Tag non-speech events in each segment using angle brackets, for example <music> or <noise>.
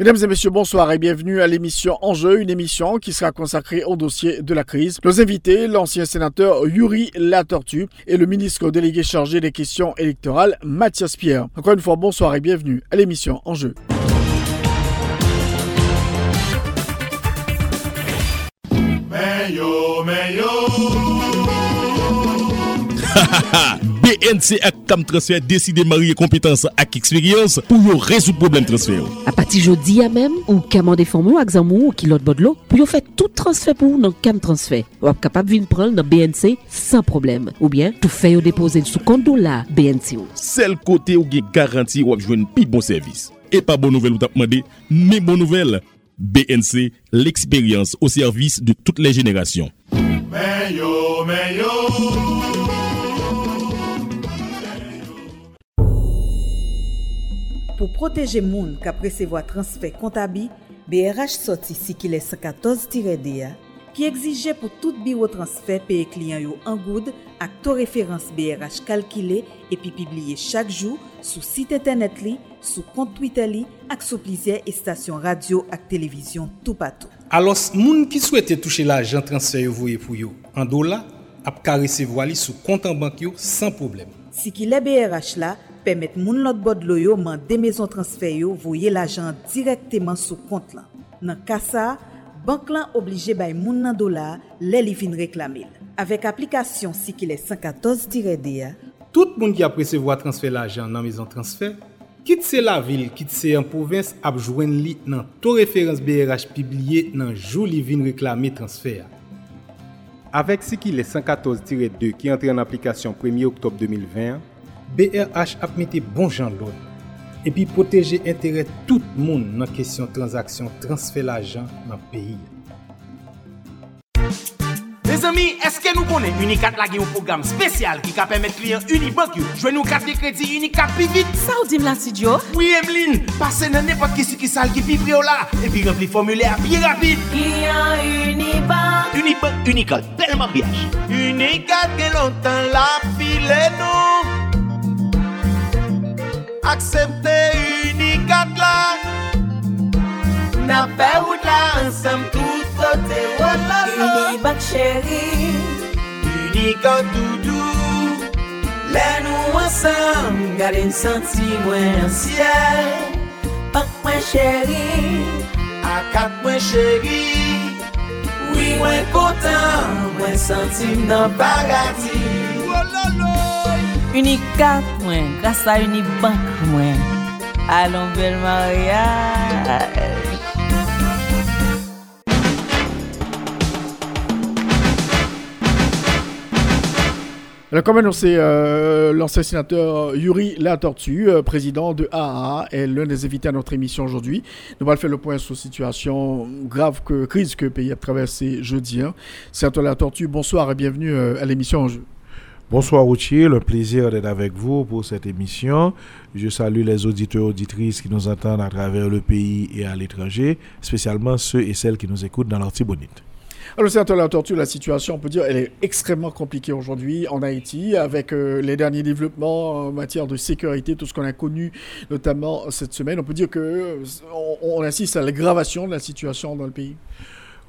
Mesdames et messieurs, bonsoir et bienvenue à l'émission Enjeu, une émission qui sera consacrée au dossier de la crise. Nos invités, l'ancien sénateur Yuri Latortu et le ministre délégué chargé des questions électorales, Mathias Pierre. Encore une fois, bonsoir et bienvenue à l'émission Enjeu. BNC ak Tam Transfer deside marye kompetans ak eksperyans pou yo rezout problem transfer. A pati jodi ya mem, ou kamande formou ak zanmou ou kilot bodlo, pou yo fet tout transfer pou nan Kam Transfer. Wap kapap vin pran nan BNC san problem. Ou bien, tou fe yo depose sou kondo la BNC ou. Sel kote ou gen garanti wap jwen pi bon servis. E pa bon nouvel ou tap mande, me bon nouvel. BNC, l'expérience au service de toutes les générations. Mais yo, mais yo. pou proteje moun ka presevo a transfer kontabi, BRH soti si ki le 114-DA ki egzije pou tout biro transfer peye kliyan yo an goud ak to referans BRH kalkile epi pibliye chak jou sou site internet li, sou kont Twitter li ak sou plizye estasyon radio ak televizyon tou patou. Alos, moun ki souwete touche la jan transfer yo voye pou yo an do la, ap ka resevo li sou kontan bank yo san problem. Si ki le BRH la, pemet moun lot bod lo yo man de mezon transfer yo voye l'ajan direkteman sou kont lan. Nan kasa, bank lan oblije bay moun nan dola lè li vin reklamil. Avèk aplikasyon si ki lè 114-D ya, tout moun ki apresevo a transfer l'ajan nan mezon transfer, Kit se la vil, kit se an povins ap jwen li nan to referans BRH pibliye nan jou li vin reklami transfer. Avek si ki le 114-2 ki entre an aplikasyon 1 oktob 2020, BRH ap mette bon jan loun. Epi proteje entere tout moun nan kesyon transaksyon transfer l'ajan nan peyi. Les amis, eske nou konen Unicat lage yon program spesyal ki ka pemet kliyen Unibank yo jwen nou kat de kredi Unicat pi vit? Sa ou dim la si Djo? Oui, Emeline, pase nan nepot ki si ki sal ki pi vri yo la epi rempli formule a pi rapide. Kliyen Unibank Unibank, Unicat, bel mariage. Unicat gen lontan la file nou. aksepte unikat la. Na fe wout la ansam tout sote wala la Unibat chéri Unikat doudou. Le nou ansam Gade n senti mwen an siel Pak mwen chéri Akat mwen chéri Oui mwen kontan Mwen senti m nan paradis Wala la. Unicat mwen Grasa Unibank mwen Alon bel mariage Alors, comme annoncé, euh, l'ancien sénateur Yuri Latortu, euh, président de AAA, est l'un des invités à notre émission aujourd'hui. Nous allons faire le point sur la situation grave, que, crise que le pays a traversée jeudi. Hein. Sénateur Latortu, bonsoir et bienvenue euh, à l'émission. Bonsoir Routier, un plaisir d'être avec vous pour cette émission. Je salue les auditeurs et auditrices qui nous entendent à travers le pays et à l'étranger, spécialement ceux et celles qui nous écoutent dans l'Artibonite. Alors, sénateur Latortu, la situation, on peut dire, elle est extrêmement compliquée aujourd'hui en Haïti, avec euh, les derniers développements en matière de sécurité, tout ce qu'on a connu, notamment cette semaine. On peut dire que euh, on, on assiste à l'aggravation de la situation dans le pays.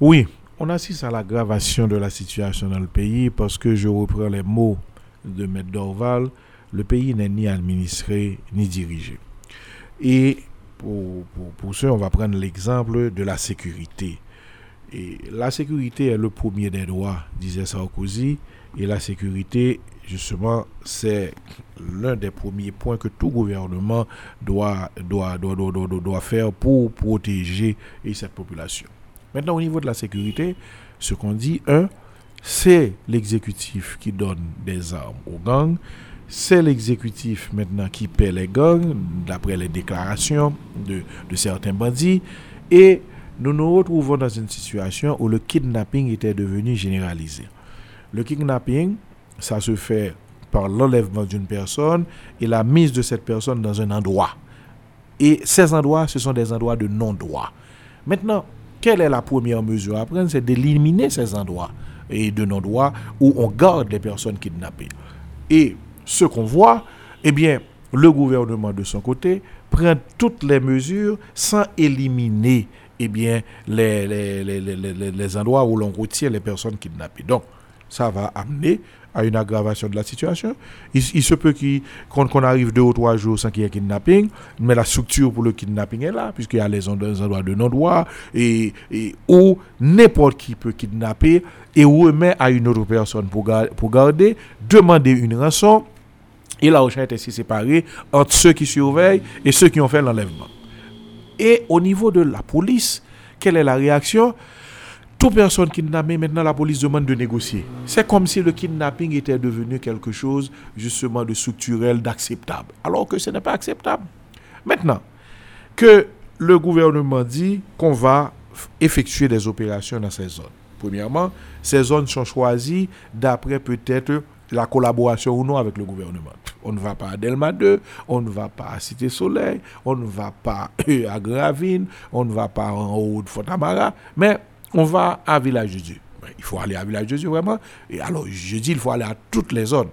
Oui, on assiste à l'aggravation de la situation dans le pays parce que je reprends les mots de Maître Dorval, le pays n'est ni administré ni dirigé. Et pour, pour, pour ce, on va prendre l'exemple de la sécurité. La sécurité est le premier des droits, disait Sarkozy, et la sécurité, justement, c'est l'un des premiers points que tout gouvernement doit, doit, doit, doit, doit, faire pour protéger et cette population. Maintenant, au niveau de la sécurité, ce qu'on dit, un, c'est l'exécutif qui donne des armes aux gangs, c'est l'exécutif maintenant qui paie les gangs, d'après les déclarations de, de certains bandits. Et nous nous retrouvons dans une situation où le kidnapping était devenu généralisé. Le kidnapping, ça se fait par l'enlèvement d'une personne et la mise de cette personne dans un endroit. Et ces endroits, ce sont des endroits de non-droit. Maintenant, quelle est la première mesure à prendre? C'est d'éliminer ces endroits et de non-droit où on garde les personnes kidnappées. Et ce qu'on voit, eh bien, le gouvernement de son côté prend toutes les mesures sans éliminer eh bien, les, les, les, les endroits où l'on retient les personnes kidnappées. Donc, ça va amener à une aggravation de la situation. Il, se peut qu'on arrive deux ou trois jours sans qu'il y ait kidnapping, mais la structure pour le kidnapping est là, puisqu'il y a les endroits de non-droit, et, où n'importe qui peut kidnapper et remet à une autre personne pour, pour garder, demander une rançon, et la recherche est séparée entre ceux qui surveillent et ceux qui ont fait l'enlèvement. Et au niveau de la police, quelle est la réaction? Toute personne kidnappée, maintenant la police demande de négocier. C'est comme si le kidnapping était devenu quelque chose justement de structurel, d'acceptable. Alors que ce n'est pas acceptable. Maintenant, que le gouvernement dit qu'on va effectuer des opérations dans ces zones. Premièrement, ces zones sont choisies d'après peut-être la collaboration ou non avec le gouvernement. On ne va pas à Delma 2, on ne va pas à Cité Soleil, on ne va pas <laughs> à Gravine, on ne va pas en haut de Fontamara, mais on va à Village de Dieu. Il faut aller à Village de Dieu vraiment. Et alors, je dis, il faut aller à toutes les zones.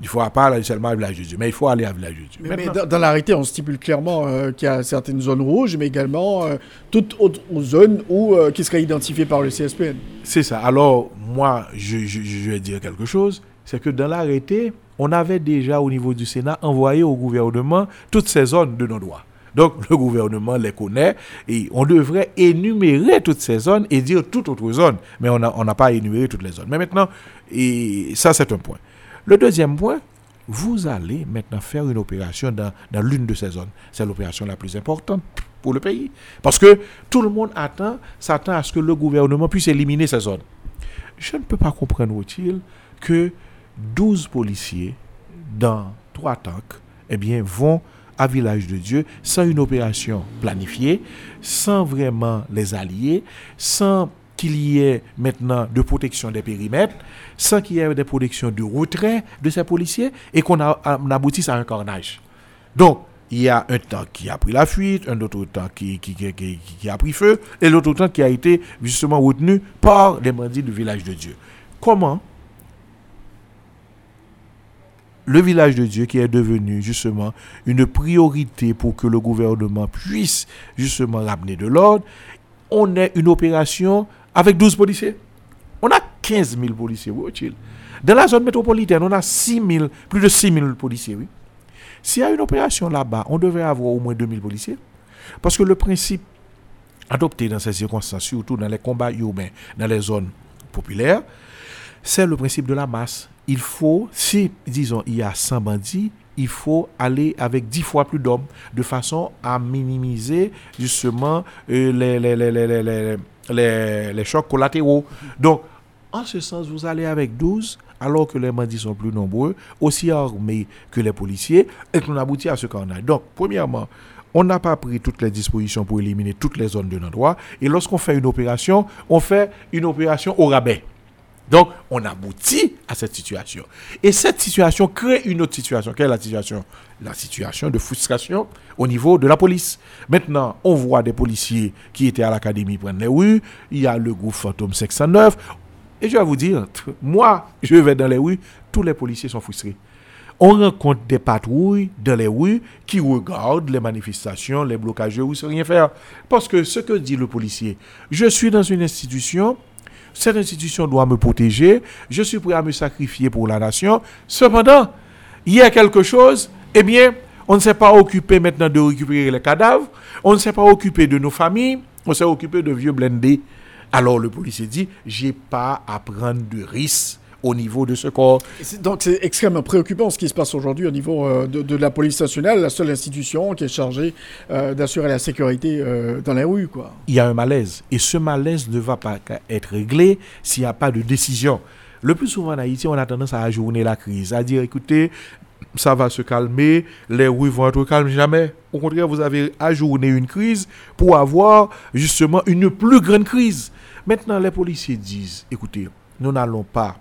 Il ne faut pas aller seulement à Village de Dieu, mais il faut aller à Village de Dieu. Mais, dans, l'arrêté, on stipule clairement euh, qu'il y a certaines zones rouges, mais également euh, toutes autres zones où, euh, qui seraient identifiées par le CSPN. C'est ça. Alors, moi, je, vais dire quelque chose. C'est que dans l'arrêté, on avait déjà au niveau du Sénat envoyé au gouvernement toutes ces zones de non-droit. Donc le gouvernement les connaît et on devrait énumérer toutes ces zones et dire toute autre zone. Mais on n'a pas énuméré toutes les zones. Mais maintenant, ça c'est un point. Le deuxième point, vous allez maintenant faire une opération dans, l'une de ces zones. C'est l'opération la plus importante pour le pays. Parce que tout le monde attend, s'attend à ce que le gouvernement puisse éliminer ces zones. Je ne peux pas comprendre, utile, que 12 policiers dans trois tanks eh bien, vont à Village de Dieu sans une opération planifiée, sans vraiment les alliés, sans qu'il y ait maintenant de protection des périmètres, sans qu'il y ait des protections de retrait de ces policiers et qu'on aboutisse à un carnage. Donc, il y a un temps qui a pris la fuite, un autre temps qui, a pris feu, et l'autre temps qui a été justement retenu par les bandits du village de Dieu. Comment le village de Dieu qui est devenu justement une priorité pour que le gouvernement puisse justement ramener de l'ordre, on est une opération avec 12 policiers. On a 15 000 policiers, oui, Dans la zone métropolitaine, on a 6 plus de 6 000 policiers, oui. S'il y a une opération là-bas, on devrait avoir au moins 2 000 policiers. Parce que le principe adopté dans ces circonstances, surtout dans les combats urbains, dans les zones populaires, c'est le principe de la masse il faut, si, disons, il y a 100 bandits, il faut aller avec 10 fois plus d'hommes, de façon à minimiser justement euh, les, chocs collatéraux. Donc, en ce sens, vous allez avec 12, alors que les bandits sont plus nombreux, aussi armés que les policiers, et qu'on aboutit à ce qu'on a. Donc, premièrement, on n'a pas pris toutes les dispositions pour éliminer toutes les zones de non-droit, et lorsqu'on fait une opération, on fait une opération au rabais. Donc, on aboutit à cette situation. Et cette situation crée une autre situation. Quelle est la situation? La situation de frustration au niveau de la police. Maintenant, on voit des policiers qui étaient à l'académie prendre les rues. Il y a le groupe Fantôme 609. Et je vais vous dire, moi, je vais dans les rues, tous les policiers sont frustrés. On rencontre des patrouilles dans les rues qui regardent les manifestations, les blocages de rue sans rien faire. Parce que ce que dit le policier, je suis dans une institution, cette institution doit me protéger. Je suis prêt à me sacrifier pour la nation. Cependant, il y a quelque chose, eh bien, on ne s'est pas occupé maintenant de récupérer les cadavres. On ne s'est pas occupé de nos familles. On s'est occupé de vieux blindés. Alors le policier dit, j'ai pas à prendre de risques au niveau de ce corps. Donc c'est extrêmement préoccupant ce qui se passe aujourd'hui au niveau euh, de, la police nationale, la seule institution qui est chargée euh, d'assurer la sécurité euh, dans les rues. Quoi. Il y a un malaise et ce malaise ne va pas être réglé s'il n'y a pas de décision. Le plus souvent en Haïti, on a tendance à ajourner la crise, à dire écoutez, ça va se calmer, les rues vont être calmes jamais. Au contraire, vous avez ajourné une crise pour avoir justement une plus grande crise. Maintenant, les policiers disent écoutez, nous n'allons pas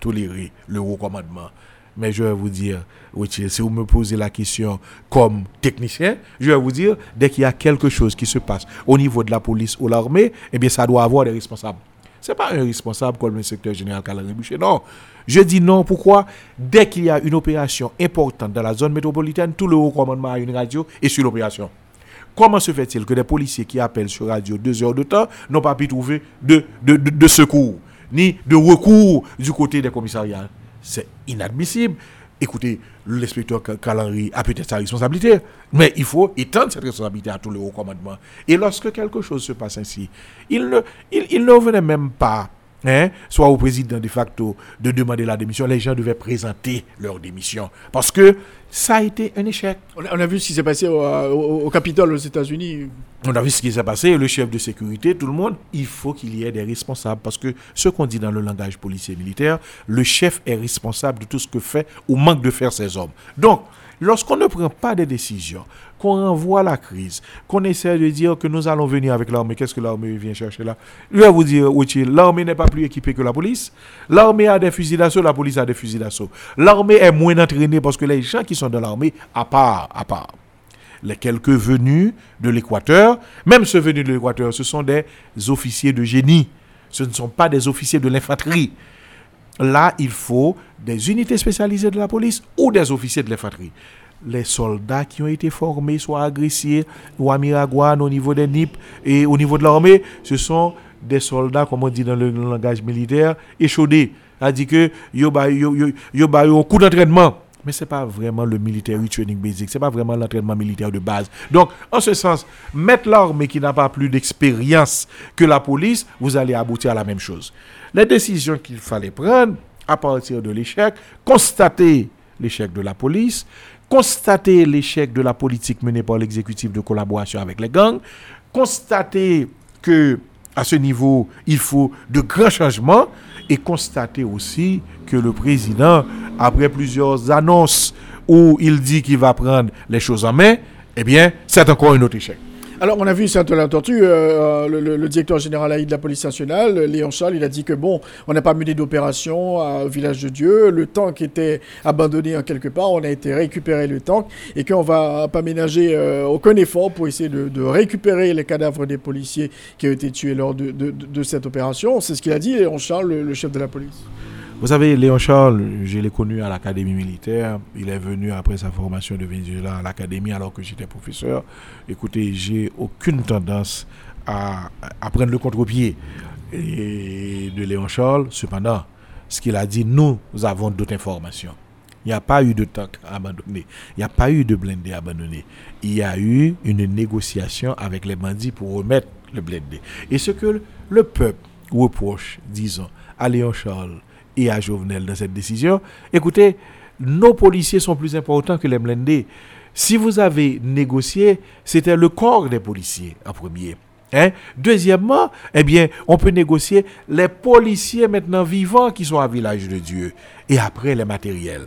tolérer le recommandement. Mais je vais vous dire, si vous me posez la question comme technicien, je vais vous dire, dès qu'il y a quelque chose qui se passe au niveau de la police ou l'armée, eh bien, ça doit avoir des responsables. Ce n'est pas un responsable comme le secteur général Boucher. Non. Je dis non. Pourquoi? Dès qu'il y a une opération importante dans la zone métropolitaine, tout le haut commandement a une radio et sur l'opération. Comment se fait-il que des policiers qui appellent sur radio deux heures de temps n'ont pas pu trouver de, de, de secours, ni de recours du côté des commissariats C'est inadmissible. Écoutez, l'inspecteur Calandry a peut-être sa responsabilité, mais il faut étendre cette responsabilité à tous les hauts commandements. Et lorsque quelque chose se passe ainsi, il ne, il ne venait même pas Hein, soit au président de facto de demander la démission, les gens devaient présenter leur démission. Parce que ça a été un échec. On a, vu ce qui s'est passé au, Capitole aux États-Unis. On a vu ce qui s'est passé, le chef de sécurité, tout le monde. Il faut qu'il y ait des responsables. Parce que ce qu'on dit dans le langage policier militaire, le chef est responsable de tout ce que fait ou manque de faire ses hommes. Donc, lorsqu'on ne prend pas de décisions, qu'on renvoie la crise, qu'on essaie de dire que nous allons venir avec l'armée. Qu'est-ce que l'armée vient chercher là? Je vais vous dire, l'armée n'est pas plus équipée que la police. L'armée a des fusils d'assaut, la police a des fusils d'assaut. L'armée est moins entraînée parce que les gens qui sont dans l'armée, à part, à part, les quelques venus de l'Équateur, même ceux venus de l'Équateur, ce sont des officiers de génie. Ce ne sont pas des officiers de l'infanterie. Là, il faut des unités spécialisées de la police ou des officiers de l'infanterie les soldats qui ont été formés, soit agressés ou à au niveau des NIP et au niveau de l'armée, ce sont des soldats, comme on dit dans le langage militaire, échaudés. C'est-à-dire que yo un coup d'entraînement. Mais ce n'est pas vraiment le militaire training basic, ce n'est pas vraiment l'entraînement militaire de base. Donc, en ce sens, mettre l'armée qui n'a pas plus d'expérience que la police, vous allez aboutir à la même chose. Les décisions qu'il fallait prendre à partir de l'échec, constater l'échec de la police, constater l'échec de la politique menée par l'exécutif de collaboration avec les gangs, constater que à ce niveau, il faut de grands changements et constater aussi que le président, après plusieurs annonces où il dit qu'il va prendre les choses en main, eh bien, c'est encore un autre échec. Alors, on a vu saint la tortue, le, directeur général de la police nationale, Léon Charles, il a dit que bon, on n'a pas mené d'opération au village de Dieu, le tank était abandonné en quelque part, on a été récupérer le tank et qu'on va pas ménager euh, aucun effort pour essayer de, récupérer les cadavres des policiers qui ont été tués lors de, cette opération. C'est ce qu'il a dit, Léon Charles, le chef de la police. Vous savez, Léon Charles, je l'ai connu à l'académie militaire. Il est venu après sa formation de Venezuela à l'académie alors que j'étais professeur. Écoutez, j'ai aucune tendance à, prendre le contre-pied de Léon Charles. Cependant, ce qu'il a dit, nous, avons d'autres informations. Il n'y a pas eu de tank abandonné. Il n'y a pas eu de blindé abandonné. Il y a eu une négociation avec les bandits pour remettre le blindé. Et ce que le peuple reproche, disons, à Léon Charles, et à Jovenel dans cette décision. Écoutez, nos policiers sont plus importants que les blindés. Si vous avez négocié, c'était le corps des policiers en premier. Hein? Deuxièmement, eh bien, on peut négocier les policiers maintenant vivants qui sont à Village de Dieu et après les matériels.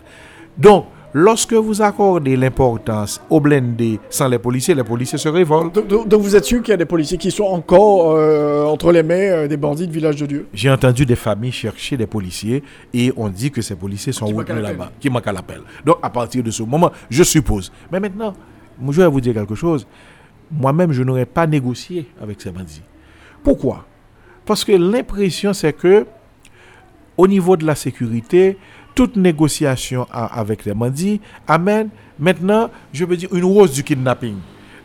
Donc, lorsque vous accordez l'importance aux blindés sans les policiers, les policiers se révoltent. Donc, vous êtes sûr qu'il y a des policiers qui sont encore euh, entre les mains euh, des bandits de Village de Dieu? J'ai entendu des familles chercher des policiers et on dit que ces policiers sont retenus là-bas, qui manquent à l'appel. Donc à partir de ce moment, je suppose. Mais maintenant, je vais vous dire quelque chose. Moi-même, je n'aurais pas négocié avec ces bandits. Pourquoi? Parce que l'impression, c'est que au niveau de la sécurité, toute négociation avec les bandits amène maintenant, je veux dire, une hausse du kidnapping.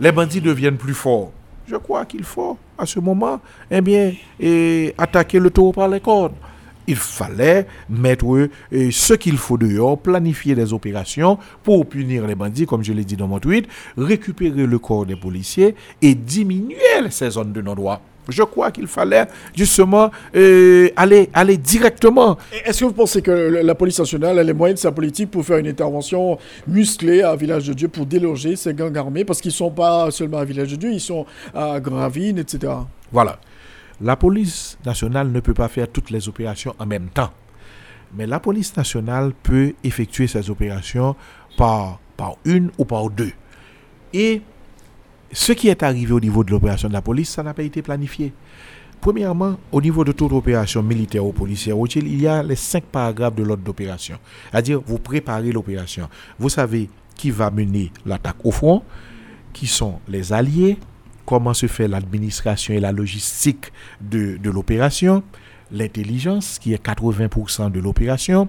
Les bandits deviennent plus forts. Je crois qu'il faut, à ce moment, eh attaquer le taureau par les cornes. Il fallait mettre ce qu'il faut dehors, planifier des opérations pour punir les bandits, comme je l'ai dit dans mon tweet, récupérer le corps des policiers et diminuer ces zones de non-droit. Je crois qu'il fallait justement euh, aller, aller directement. Est-ce que vous pensez que la police nationale a les moyens de sa politique pour faire une intervention musclée à Village de Dieu pour déloger ces gangs armés? Parce qu'ils ne sont pas seulement à Village de Dieu, ils sont à Gravine, etc. Voilà. La police nationale ne peut pas faire toutes les opérations en même temps. Mais la police nationale peut effectuer ces opérations par, par une ou par deux. Et ce qui est arrivé au niveau de l'opération de la police, ça n'a pas été planifié. Premièrement, au niveau de toute opération militaire ou policière, il y a les cinq paragraphes de l'ordre d'opération. C'est-à-dire, vous préparez l'opération. Vous savez qui va mener l'attaque au front, qui sont les alliés, comment se fait l'administration et la logistique de, de l'opération, l'intelligence, qui est 80% de l'opération,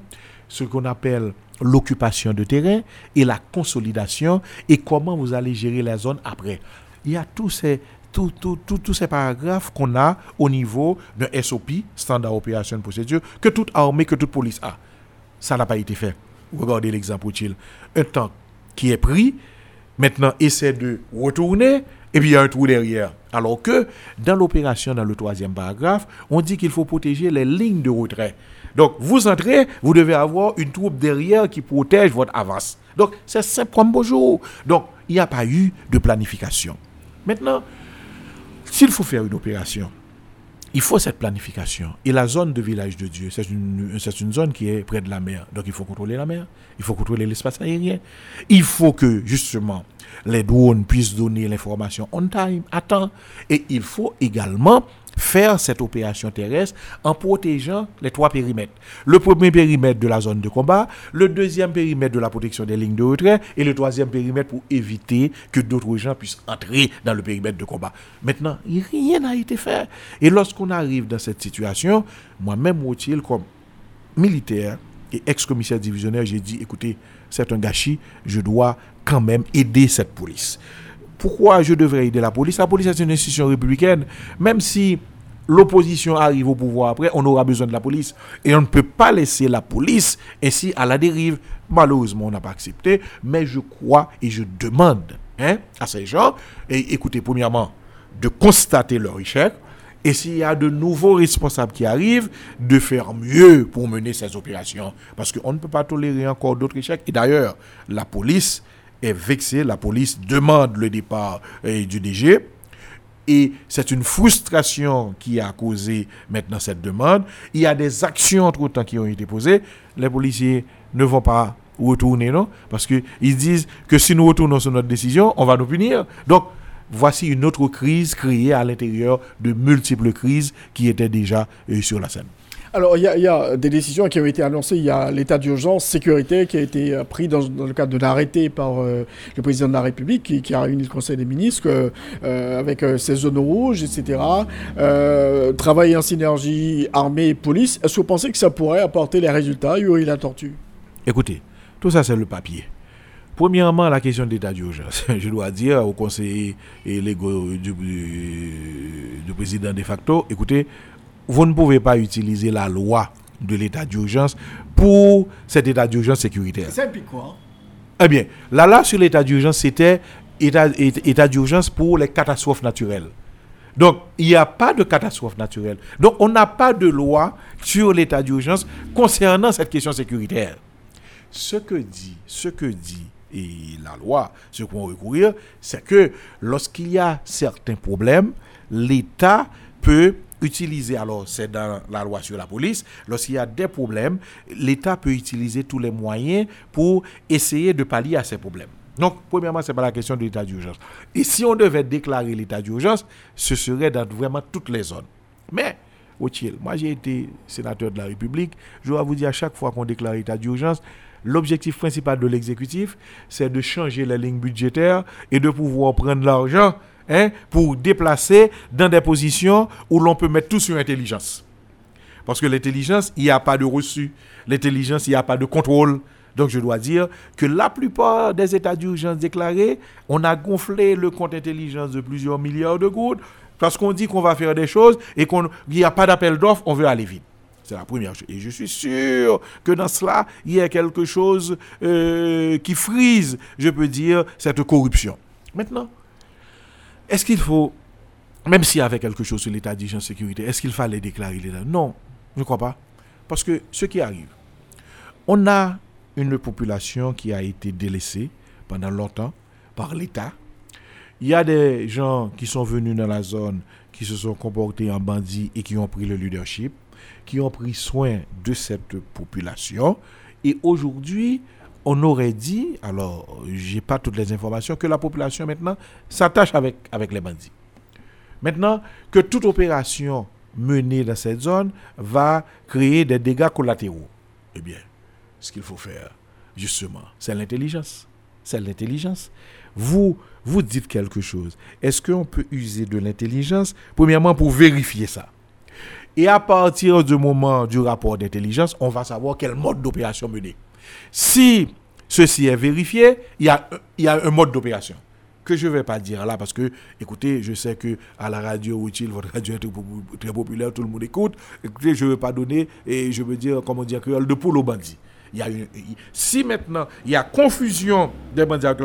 ce qu'on appelle l'occupation de terrain et la consolidation et comment vous allez gérer la zone après. Il y a tous ces, tous, tous, tous, tous ces paragraphes qu'on a au niveau d'un SOP, Standard Operation Procedure, que toute armée, que toute police a. Ça n'a pas été fait. Regardez l'exemple utile. Un tank qui est pris, maintenant essaie de retourner, et puis il y a un trou derrière. Alors que dans l'opération, dans le troisième paragraphe, on dit qu'il faut protéger les lignes de retrait. Donc, vous entrez, vous devez avoir une troupe derrière qui protège votre avance. Donc, c'est simple comme bonjour. Donc, il n'y a pas eu de planification. Maintenant, s'il faut faire une opération, il faut cette planification. Et la zone de village de Dieu, c'est une, une zone qui est près de la mer. Donc il faut contrôler la mer, il faut contrôler l'espace aérien. Il faut que justement les drones puissent donner l'information on time, à temps. Et il faut également faire cette opération terrestre en protégeant les trois périmètres. Le premier périmètre de la zone de combat, le deuxième périmètre de la protection des lignes de retrait et le troisième périmètre pour éviter que d'autres gens puissent entrer dans le périmètre de combat. Maintenant, rien n'a été fait. Et lorsqu'on arrive dans cette situation, moi-même, Rothil, comme militaire et ex-commissaire divisionnaire, j'ai dit, écoutez, c'est un gâchis, je dois quand même aider cette police pourquoi je devrais aider la police? La police est une institution républicaine. Même si l'opposition arrive au pouvoir après, on aura besoin de la police. Et on ne peut pas laisser la police ainsi à la dérive. Malheureusement, on n'a pas accepté. Mais je crois et je demande hein, à ces gens, et écoutez, premièrement, de constater leur échec. Et s'il y a de nouveaux responsables qui arrivent, de faire mieux pour mener ces opérations. Parce qu'on ne peut pas tolérer encore d'autres échecs. Et d'ailleurs, la police est vexée, la police demande le départ euh, du DG. Et c'est une frustration qui a causé maintenant cette demande. Il y a des actions entre-temps qui ont été posées. Les policiers ne vont pas retourner, non? Parce qu'ils disent que si nous retournons sur notre décision, on va nous punir. Donc, voici une autre crise créée à l'intérieur de multiples crises qui étaient déjà euh, sur la scène. Alors, il y, a des décisions qui ont été annoncées. Il y a l'état d'urgence sécurité qui a été euh, pris dans, le cadre de l'arrêté par euh, le président de la République qui, a réuni le Conseil des ministres euh, avec ces zones rouges, etc. travailler en synergie armée et police. Est-ce que vous pensez que ça pourrait apporter les résultats, Yuri La Tortue? Écoutez, tout ça, c'est le papier. Premièrement, la question d'état d'urgence. <laughs> Je dois dire au conseiller et du, du, président de facto, écoutez, vous ne pouvez pas utiliser la loi de l'état d'urgence pour cet état d'urgence sécuritaire. C'est quoi Eh bien, la loi sur l'état d'urgence, c'était état, état d'urgence pour les catastrophes naturelles. Donc, il n'y a pas de catastrophe naturelle. Donc, on n'a pas de loi sur l'état d'urgence concernant cette question sécuritaire. Ce que dit, ce que dit et la loi, ce qu'on recourir, c'est que lorsqu'il y a certains problèmes, l'État peut utiliser, alors c'est dans la loi sur la police, lorsqu'il y a des problèmes, l'État peut utiliser tous les moyens pour essayer de pallier à ces problèmes. Donc, premièrement, ce n'est pas la question de l'état d'urgence. Et si on devait déclarer l'état d'urgence, ce serait dans vraiment toutes les zones. Mais, moi j'ai été sénateur de la République, je dois vous dire à chaque fois qu'on déclare l'état d'urgence, l'objectif principal de l'exécutif, c'est de changer la ligne budgétaire et de pouvoir prendre l'argent hein, pour déplacer dans des positions où l'on peut mettre tout sur l'intelligence. Parce que l'intelligence, il n'y a pas de reçu. L'intelligence, il n'y a pas de contrôle. Donc je dois dire que la plupart des états d'urgence déclarés, on a gonflé le compte intelligence de plusieurs milliards de gouttes parce qu'on dit qu'on va faire des choses et qu'il n'y a pas d'appel d'offres, on veut aller vite. C'est la première chose. Et je suis sûr que dans cela, il y a quelque chose euh, qui frise, je peux dire, cette corruption. Maintenant, est-ce qu'il faut, même s'il y avait quelque chose sur l'état d'hygiène sécurité, est-ce qu'il fallait déclarer l'état Non, je ne crois pas. Parce que ce qui arrive, on a une population qui a été délaissée pendant longtemps par l'État. Il y a des gens qui sont venus dans la zone qui se sont comportés en bandits et qui ont pris le leadership. qui ont pris soin de cette population. Et aujourd'hui, on aurait dit, alors j'ai pas toutes les informations, que la population maintenant s'attache avec, les bandits. Maintenant, que toute opération menée dans cette zone va créer des dégâts collatéraux. Eh bien, ce qu'il faut faire, justement, c'est l'intelligence. C'est l'intelligence. Vous, vous dites quelque chose. Est-ce qu'on peut user de l'intelligence, premièrement, pour vérifier ça? Et à partir du moment du rapport d'intelligence, on va savoir quel mode d'opération mener. Si ceci est vérifié, il y a, y a un mode d'opération que je ne vais pas dire là parce que, écoutez, je sais que à la radio utile, votre radio est très populaire, tout le monde écoute. Écoutez, je ne veux pas donner, et je veux dire, comment dire, de poule aux bandits. Il y a si maintenant il y a confusion des bandits avec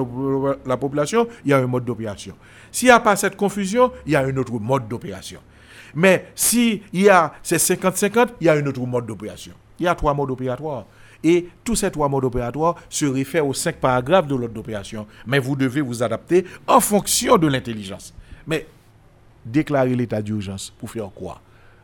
la, population, il y a un mode d'opération. S'il n'y a pas cette confusion, il y a un autre mode d'opération. Mais si il y a ces 50-50, il y a un autre mode d'opération. Il y a trois modes opératoires. Et tous ces trois modes opératoires se réfèrent aux cinq paragraphes de l'ordre d'opération. Mais vous devez vous adapter en fonction de l'intelligence. Mais déclarer l'état d'urgence pour faire quoi?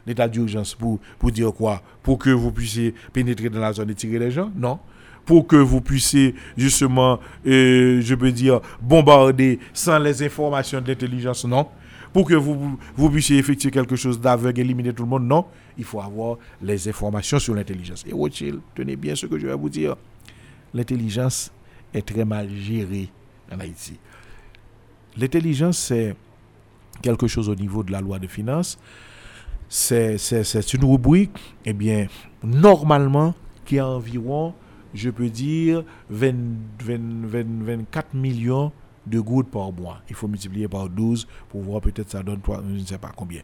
L'état d'urgence pour, pour dire quoi? Pour que vous puissiez pénétrer dans la zone et tirer les gens? Non. Pour que vous puissiez justement, euh, je veux dire, bombarder sans les informations d'intelligence, non pour que vous, puissiez effectuer quelque chose d'aveugle, éliminer tout le monde. Non, il faut avoir les informations sur l'intelligence. Et Rothschild, tenez bien ce que je vais vous dire. L'intelligence est très mal gérée en Haïti. L'intelligence, c'est quelque chose au niveau de la loi de finances. C'est une rubrique, eh bien, normalement, qui a environ, je peux dire, 20, 24 millions de gouttes par mois. Il faut multiplier par 12 pour voir peut-être ça donne 3, je ne sais pas combien.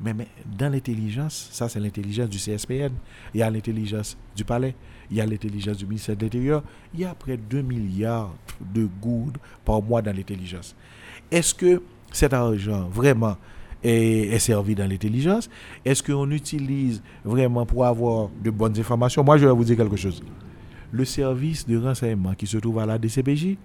Mais, mais dans l'intelligence, ça c'est l'intelligence du CSPN, il y a l'intelligence du palais, il y a l'intelligence du ministère de l'Intérieur, il y a près de 2 milliards de gouttes par mois dans l'intelligence. Est-ce que cet argent vraiment est, est servi dans l'intelligence? Est-ce qu'on utilise vraiment pour avoir de bonnes informations? Moi je vais vous dire quelque chose. Le service de renseignement qui se trouve à la DCPJ,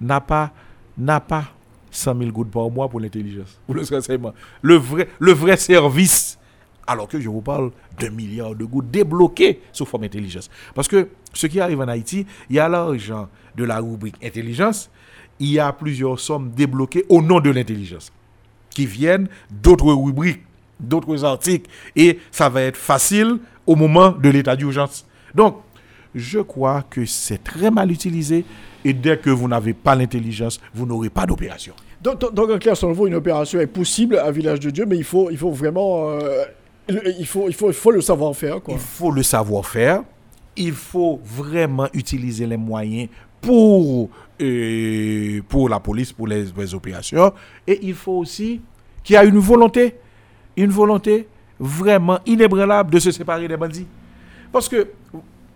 n'a pas, n'a pas 100 000 gouttes par mois pour l'intelligence, pour le renseignement. Le vrai, le vrai service, alors que je vous parle d'un milliard de gouttes débloquées sous forme intelligence. Parce que ce qui arrive en Haïti, il y a l'argent de la rubrique intelligence, il y a plusieurs sommes débloquées au nom de l'intelligence, qui viennent d'autres rubriques, d'autres articles, et ça va être facile au moment de l'état d'urgence. Donc, je crois que c'est très mal utilisé et dès que vous n'avez pas l'intelligence, vous n'aurez pas d'opération. Donc, donc, en clair, selon vous, une opération est possible à Village de Dieu, mais il faut, il faut vraiment. Euh, il, faut, il, faut, il faut le savoir-faire. Il faut le savoir-faire. Il faut vraiment utiliser les moyens pour, euh, pour la police, pour les, les opérations. Et il faut aussi qu'il y ait une volonté, une volonté vraiment inébranlable de se séparer des bandits. Parce que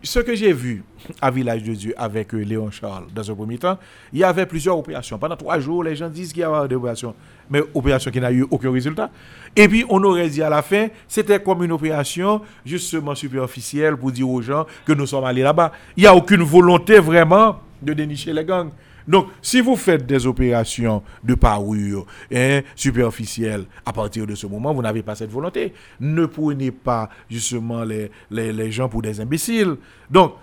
ce que j'ai vu à Village de Dieu avec euh, Léon Charles dans un premier temps, il y avait plusieurs opérations. Pendant trois jours, les gens disent qu'il y a des opérations, mais opérations qui n'ont eu aucun résultat. Et puis, on aurait dit à la fin, c'était comme une opération justement superficielle pour dire aux gens que nous sommes allés là-bas. Il n'y a aucune volonté vraiment de dénicher les gangs. Donc, si vous faites des opérations de parure hein, superficielles, à partir de ce moment, vous n'avez pas cette volonté. Ne prenez pas justement les, les, gens pour des imbéciles. Donc,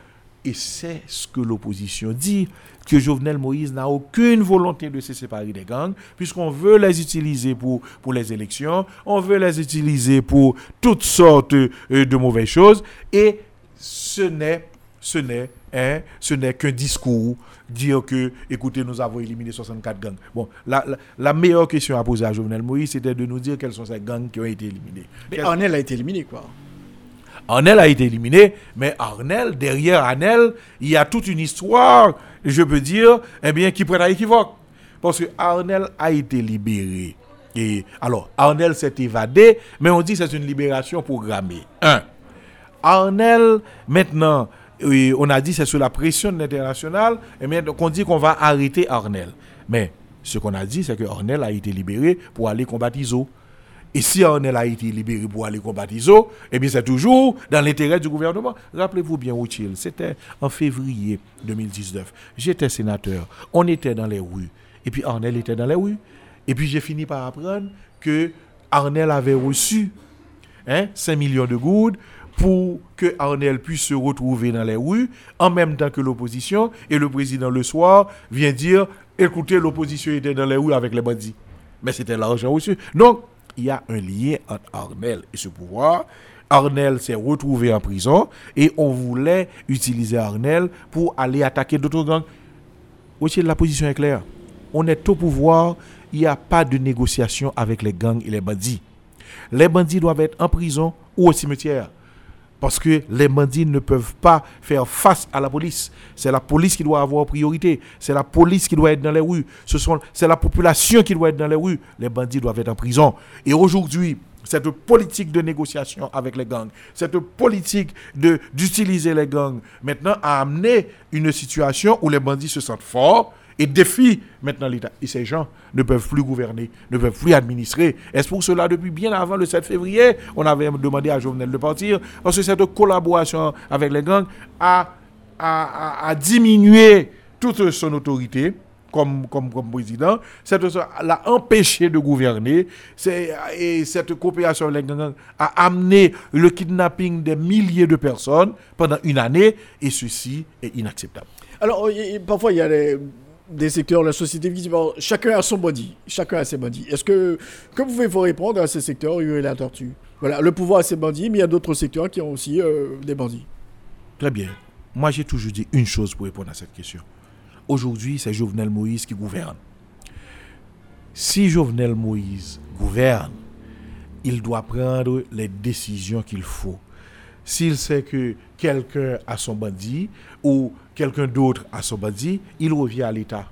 et c'est ce que l'opposition dit, que Jovenel Moïse n'a aucune volonté de se séparer des gangs, puisqu'on veut les utiliser pour, pour les élections, on veut les utiliser pour toutes sortes euh, de mauvaises choses, et ce n'est, ce n'est, hein, ce n'est qu'un discours dire que, écoutez, nous avons éliminé 64 gangs. Bon, la, la, meilleure question à poser à Jovenel Moïse, c'était de nous dire quels sont ces gangs qui ont été éliminés. Mais Arnel a été éliminé, quoi. Arnel a été éliminé, mais Arnel, derrière Arnel, il y a toute une histoire, je peux dire, eh bien, qui prête à équivoque. Parce que Arnel a été libéré. Et alors, Arnel s'est évadé, mais on dit que c'est une libération programmée. Un. Arnel, maintenant, on a dit c'est sous la pression de l'international, et bien on dit qu'on va arrêter Arnel. Mais ce qu'on a dit, c'est que Arnel a été libéré pour aller combattre ISO. Et si Arnel a été libéré pour aller combattre ISO, eh bien c'est toujours dans l'intérêt du gouvernement. Rappelez-vous bien, Outil, c'était en février 2019. J'étais sénateur, on était dans les rues, et puis Arnel était dans les rues. Et puis j'ai fini par apprendre que Arnel avait reçu hein, 5 millions de gouttes pour que Arnel puisse se retrouver dans les rues en même temps que l'opposition. Et le président, le soir, vient dire écoutez, l'opposition était dans les rues avec les bandits. Mais c'était l'argent aussi. Donc, il y a un lien entre Arnel et ce pouvoir. Arnel s'est retrouvé en prison et on voulait utiliser Arnel pour aller attaquer d'autres gangs. Aussi, la position est claire. On est au pouvoir, il n'y a pas de négociation avec les gangs et les bandits. Les bandits doivent être en prison ou au cimetière. Parce que les bandits ne peuvent pas faire face à la police. C'est la police qui doit avoir priorité. C'est la police qui doit être dans les rues. Ce sont, c'est la population qui doit être dans les rues. Les bandits doivent être en prison. Et aujourd'hui, cette politique de négociation avec les gangs, cette politique de, d'utiliser les gangs, maintenant a amené une situation où les bandits se sentent forts et défient maintenant l'État. Et ces gens ne peuvent plus gouverner, ne peuvent plus administrer. Est-ce pour cela, depuis bien avant le 7 février, on avait demandé à Jovenel de partir, parce que cette collaboration avec les gangs a, a, a, diminué toute son autorité. Comme, comme, comme, président, cette l'a empêché de gouverner. Et cette coopération avec les gangs a amené le kidnapping des milliers de personnes pendant une année, et ceci est inacceptable. Alors, parfois, il y a des des secteurs, la société chacun a son body, chacun a ses bandits. Est-ce que, que vous pouvez vous répondre à ces secteurs, et la tortue? Voilà, le pouvoir a ses bandits, mais il y a d'autres secteurs qui ont aussi euh, des bandits. Très bien. Moi, j'ai toujours dit une chose pour répondre à cette question. Aujourd'hui, c'est Jovenel Moïse qui gouverne. Si Jovenel Moïse gouverne, il doit prendre les décisions qu'il faut. S'il sait que quelqu'un a son bandit ou quelqu'un d'autre a son bandit, il revient à l'État.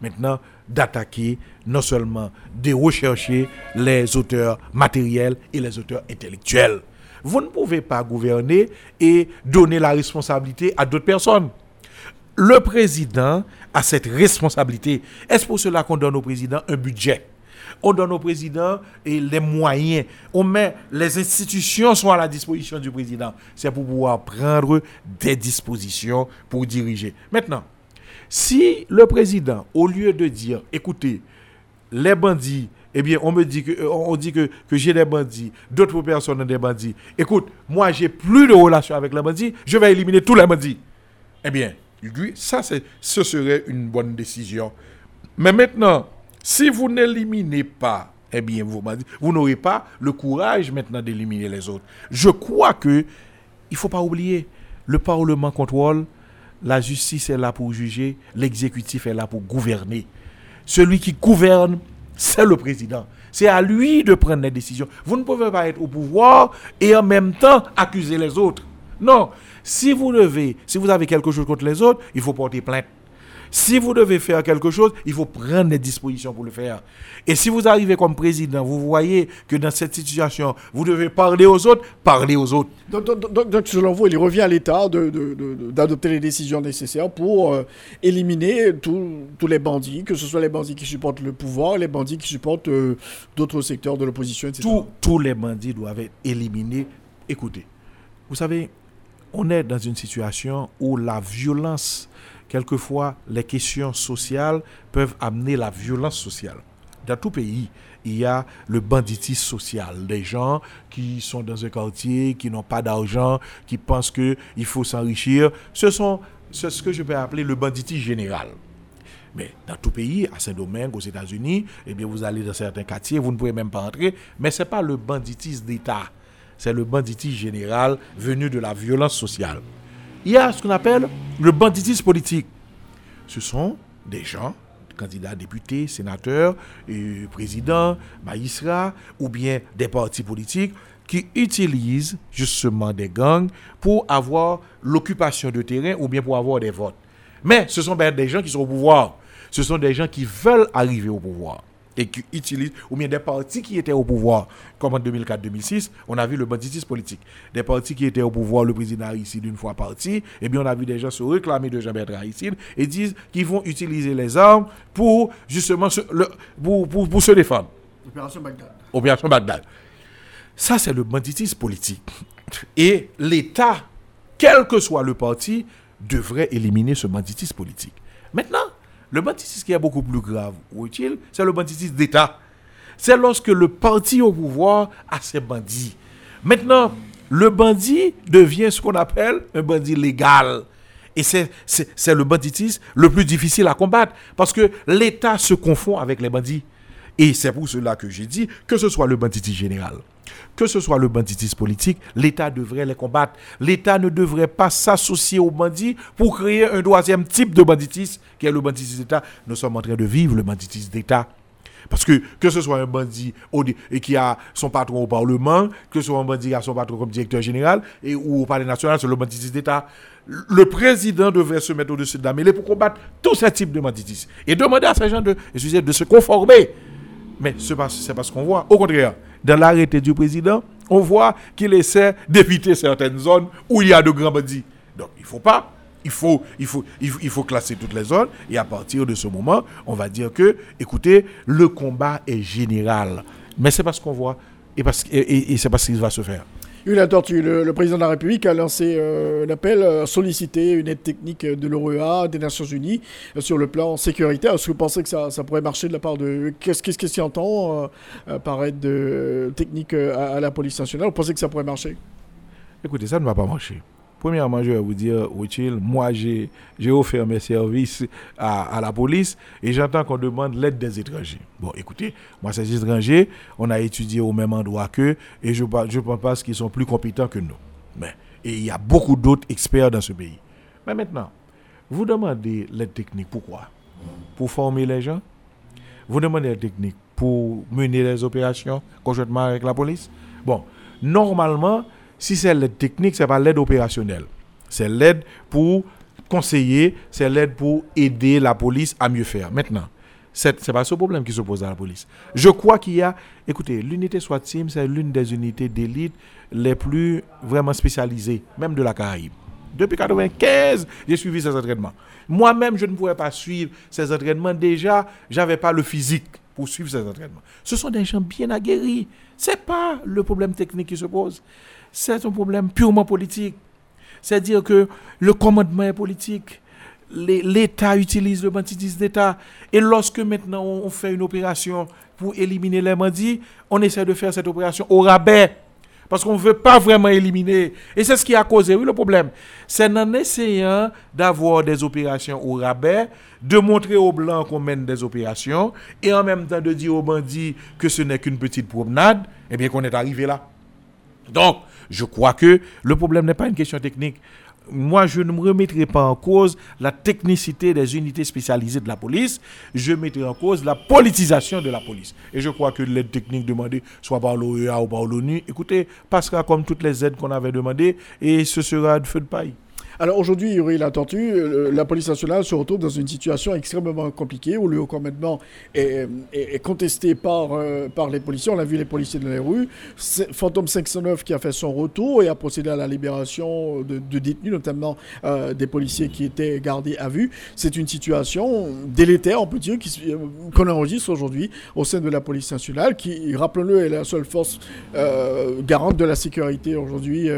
Maintenant, d'attaquer, non seulement de rechercher les auteurs matériels et les auteurs intellectuels. Vous ne pouvez pas gouverner et donner la responsabilité à d'autres personnes. Le président a cette responsabilité. Est-ce pour cela qu'on donne au président un budget? On donne au président et les moyens. On met les institutions sont à la disposition du président. C'est pour pouvoir prendre des dispositions pour diriger. Maintenant, si le président, au lieu de dire, écoutez, les bandits, eh bien, on me dit que, euh, j'ai des bandits, d'autres personnes ont des bandits. Écoute, moi, j'ai plus de relation avec les bandits, je vais éliminer tous les bandits. Eh bien, lui, ça, ce serait une bonne décision. Mais maintenant, si vous n'éliminez pas, eh bien, vous, vous n'aurez pas le courage maintenant d'éliminer les autres. Je crois que il ne faut pas oublier, le Parlement contrôle, la justice est là pour juger, l'exécutif est là pour gouverner. Celui qui gouverne, c'est le président. C'est à lui de prendre les décisions. Vous ne pouvez pas être au pouvoir et en même temps accuser les autres. Non. Si vous devez, si vous avez quelque chose contre les autres, il faut porter plainte. Si vous devez faire quelque chose, il faut prendre des dispositions pour le faire. Et si vous arrivez comme président, vous voyez que dans cette situation, vous devez parler aux autres, parlez aux autres. Donc, selon vous, il revient à l'État d'adopter les décisions nécessaires pour euh, éliminer tous les bandits, que ce soit les bandits qui supportent le pouvoir, les bandits qui supportent euh, d'autres secteurs de l'opposition, etc. tous les bandits doivent être éliminés. Écoutez, vous savez, on est dans une situation où la violence quelquefois, les questions sociales peuvent amener la violence sociale. Dans tout pays, il y a le banditisme social. Des gens qui sont dans un quartier, qui n'ont pas d'argent, qui pensent qu'il faut s'enrichir. Ce sont ce que je peux appeler le banditisme général. Mais dans tout pays, à Saint-Domingue, aux États-Unis, eh vous allez dans certains quartiers, vous ne pouvez même pas entrer. Mais ce n'est pas le banditisme d'État. C'est le banditisme général venu de la violence sociale il y a ce qu'on appelle le banditisme politique. Ce sont des gens, candidats députés, sénateurs, présidents, magistrats, ou bien des partis politiques qui utilisent justement des gangs pour avoir l'occupation de terrain ou bien pour avoir des votes. Mais ce sont des gens qui sont au pouvoir. Ce sont des gens qui veulent arriver au pouvoir et qui utilisent, ou bien des partis qui étaient au pouvoir, comme en 2004-2006, on a vu le banditisme politique. Des partis qui étaient au pouvoir, le président ici d'une fois parti, et eh bien on a vu des gens se réclamer de Jean-Bertrand Aristide et disent qu'ils vont utiliser les armes pour justement se, le, pour, pour, se défendre. Opération Bagdad. Opération Bagdad. Ça, c'est le banditisme politique. Et l'État, quel que soit le parti, devrait éliminer ce banditisme politique. Maintenant, le banditisme qui est beaucoup plus grave ou utile, c'est le banditisme d'État. C'est lorsque le parti au pouvoir a ses bandits. Maintenant, le bandit devient ce qu'on appelle un bandit légal. Et c'est le banditisme le plus difficile à combattre parce que l'État se confond avec les bandits. Et c'est pour cela que j'ai dit que ce soit le banditisme général, que ce soit le banditisme politique, l'État devrait les combattre. L'État ne devrait pas s'associer aux bandits pour créer un troisième type de banditisme qui est le banditisme d'État. Nous sommes en train de vivre le banditisme d'État. Parce que que ce soit un bandit et qui a son patron au Parlement, que ce soit un bandit qui a son patron comme directeur général et, ou au Palais national, c'est le banditisme d'État. Le président devrait se mettre au-dessus de la mêlée pour combattre tous ces types de banditisme. Et demander à ces gens de, de se conformer. Mais c'est pas, pas ce qu'on voit. Au contraire, dans l'arrêté du président, on voit qu'il essaie d'éviter certaines zones où il y a de grands bandits. Donc il ne faut pas il faut, il, faut, classer toutes les zones et à partir de ce moment, on va dire que, écoutez, le combat est général. Mais c'est parce qu'on voit et, parce, et, c'est parce qu'il va se faire. Une tortue. Le, président de la République a lancé euh, un appel à solliciter une aide technique de l'OEA, des Nations Unies, euh, sur le plan sécuritaire. Est-ce que vous pensez que ça, pourrait marcher de la part de. Qu'est-ce qu'il qu entend euh, par aide technique à, à, la police nationale? Vous pensez que ça pourrait marcher? Écoutez, ça ne va pas marcher. Premièrement, je vais vous dire, Wichil, moi j'ai offert mes services à, la police et j'entends qu'on demande l'aide des étrangers. Bon, écoutez, moi ces étrangers, on a étudié au même endroit qu'eux et je ne pense pas qu'ils sont plus compétents que nous. Mais, il y a beaucoup d'autres experts dans ce pays. Mais maintenant, vous demandez l'aide technique, pourquoi? Pour former les gens? Vous demandez l'aide technique pour mener les opérations conjointement avec la police? Bon, normalement, si c'est l'aide technique, ce n'est pas l'aide opérationnelle. C'est l'aide pour conseiller, c'est l'aide pour aider la police à mieux faire. Maintenant, ce n'est pas ce problème qui se pose à la police. Je crois qu'il y a, écoutez, l'unité SWAT-Team, c'est l'une des unités d'élite les plus vraiment spécialisées, même de la Caraïbe. Depuis 1995, j'ai suivi ces entraînements. Moi-même, je ne pouvais pas suivre ces entraînements. Déjà, je n'avais pas le physique pour suivre ces entraînements. Ce sont des gens bien aguerris. Ce n'est pas le problème technique qui se pose c'est un problème purement politique. C'est-à-dire que le commandement est politique. L'État utilise le banditisme d'État. Et lorsque maintenant on fait une opération pour éliminer les bandits, on essaie de faire cette opération au rabais. Parce qu'on ne veut pas vraiment éliminer. Et c'est ce qui a causé, le problème. C'est en essayant d'avoir des opérations au rabais, de montrer aux Blancs qu'on mène des opérations, et en même temps de dire aux bandits que ce n'est qu'une petite promenade, eh bien qu'on est arrivé là. Donc, je crois que le problème n'est pas une question technique. Moi, je ne me remettrai pas en cause la technicité des unités spécialisées de la police. Je mettrai en cause la politisation de la police. Et je crois que l'aide technique demandée, soit par l'OEA ou par l'ONU, écoutez, passera comme toutes les aides qu'on avait demandées et ce sera de feu de paille. Alors aujourd'hui, Yuri La Tortue, euh, la police nationale se retrouve dans une situation extrêmement compliquée où le haut commandement est, contesté par, euh, par les policiers. On a vu les policiers dans les rues. Fantôme 509 qui a fait son retour et a procédé à la libération de, détenus, notamment euh, des policiers qui étaient gardés à vue. C'est une situation délétère, on peut dire, qu'on enregistre aujourd'hui au sein de la police nationale, qui, rappelons-le, est la seule force garante de la sécurité aujourd'hui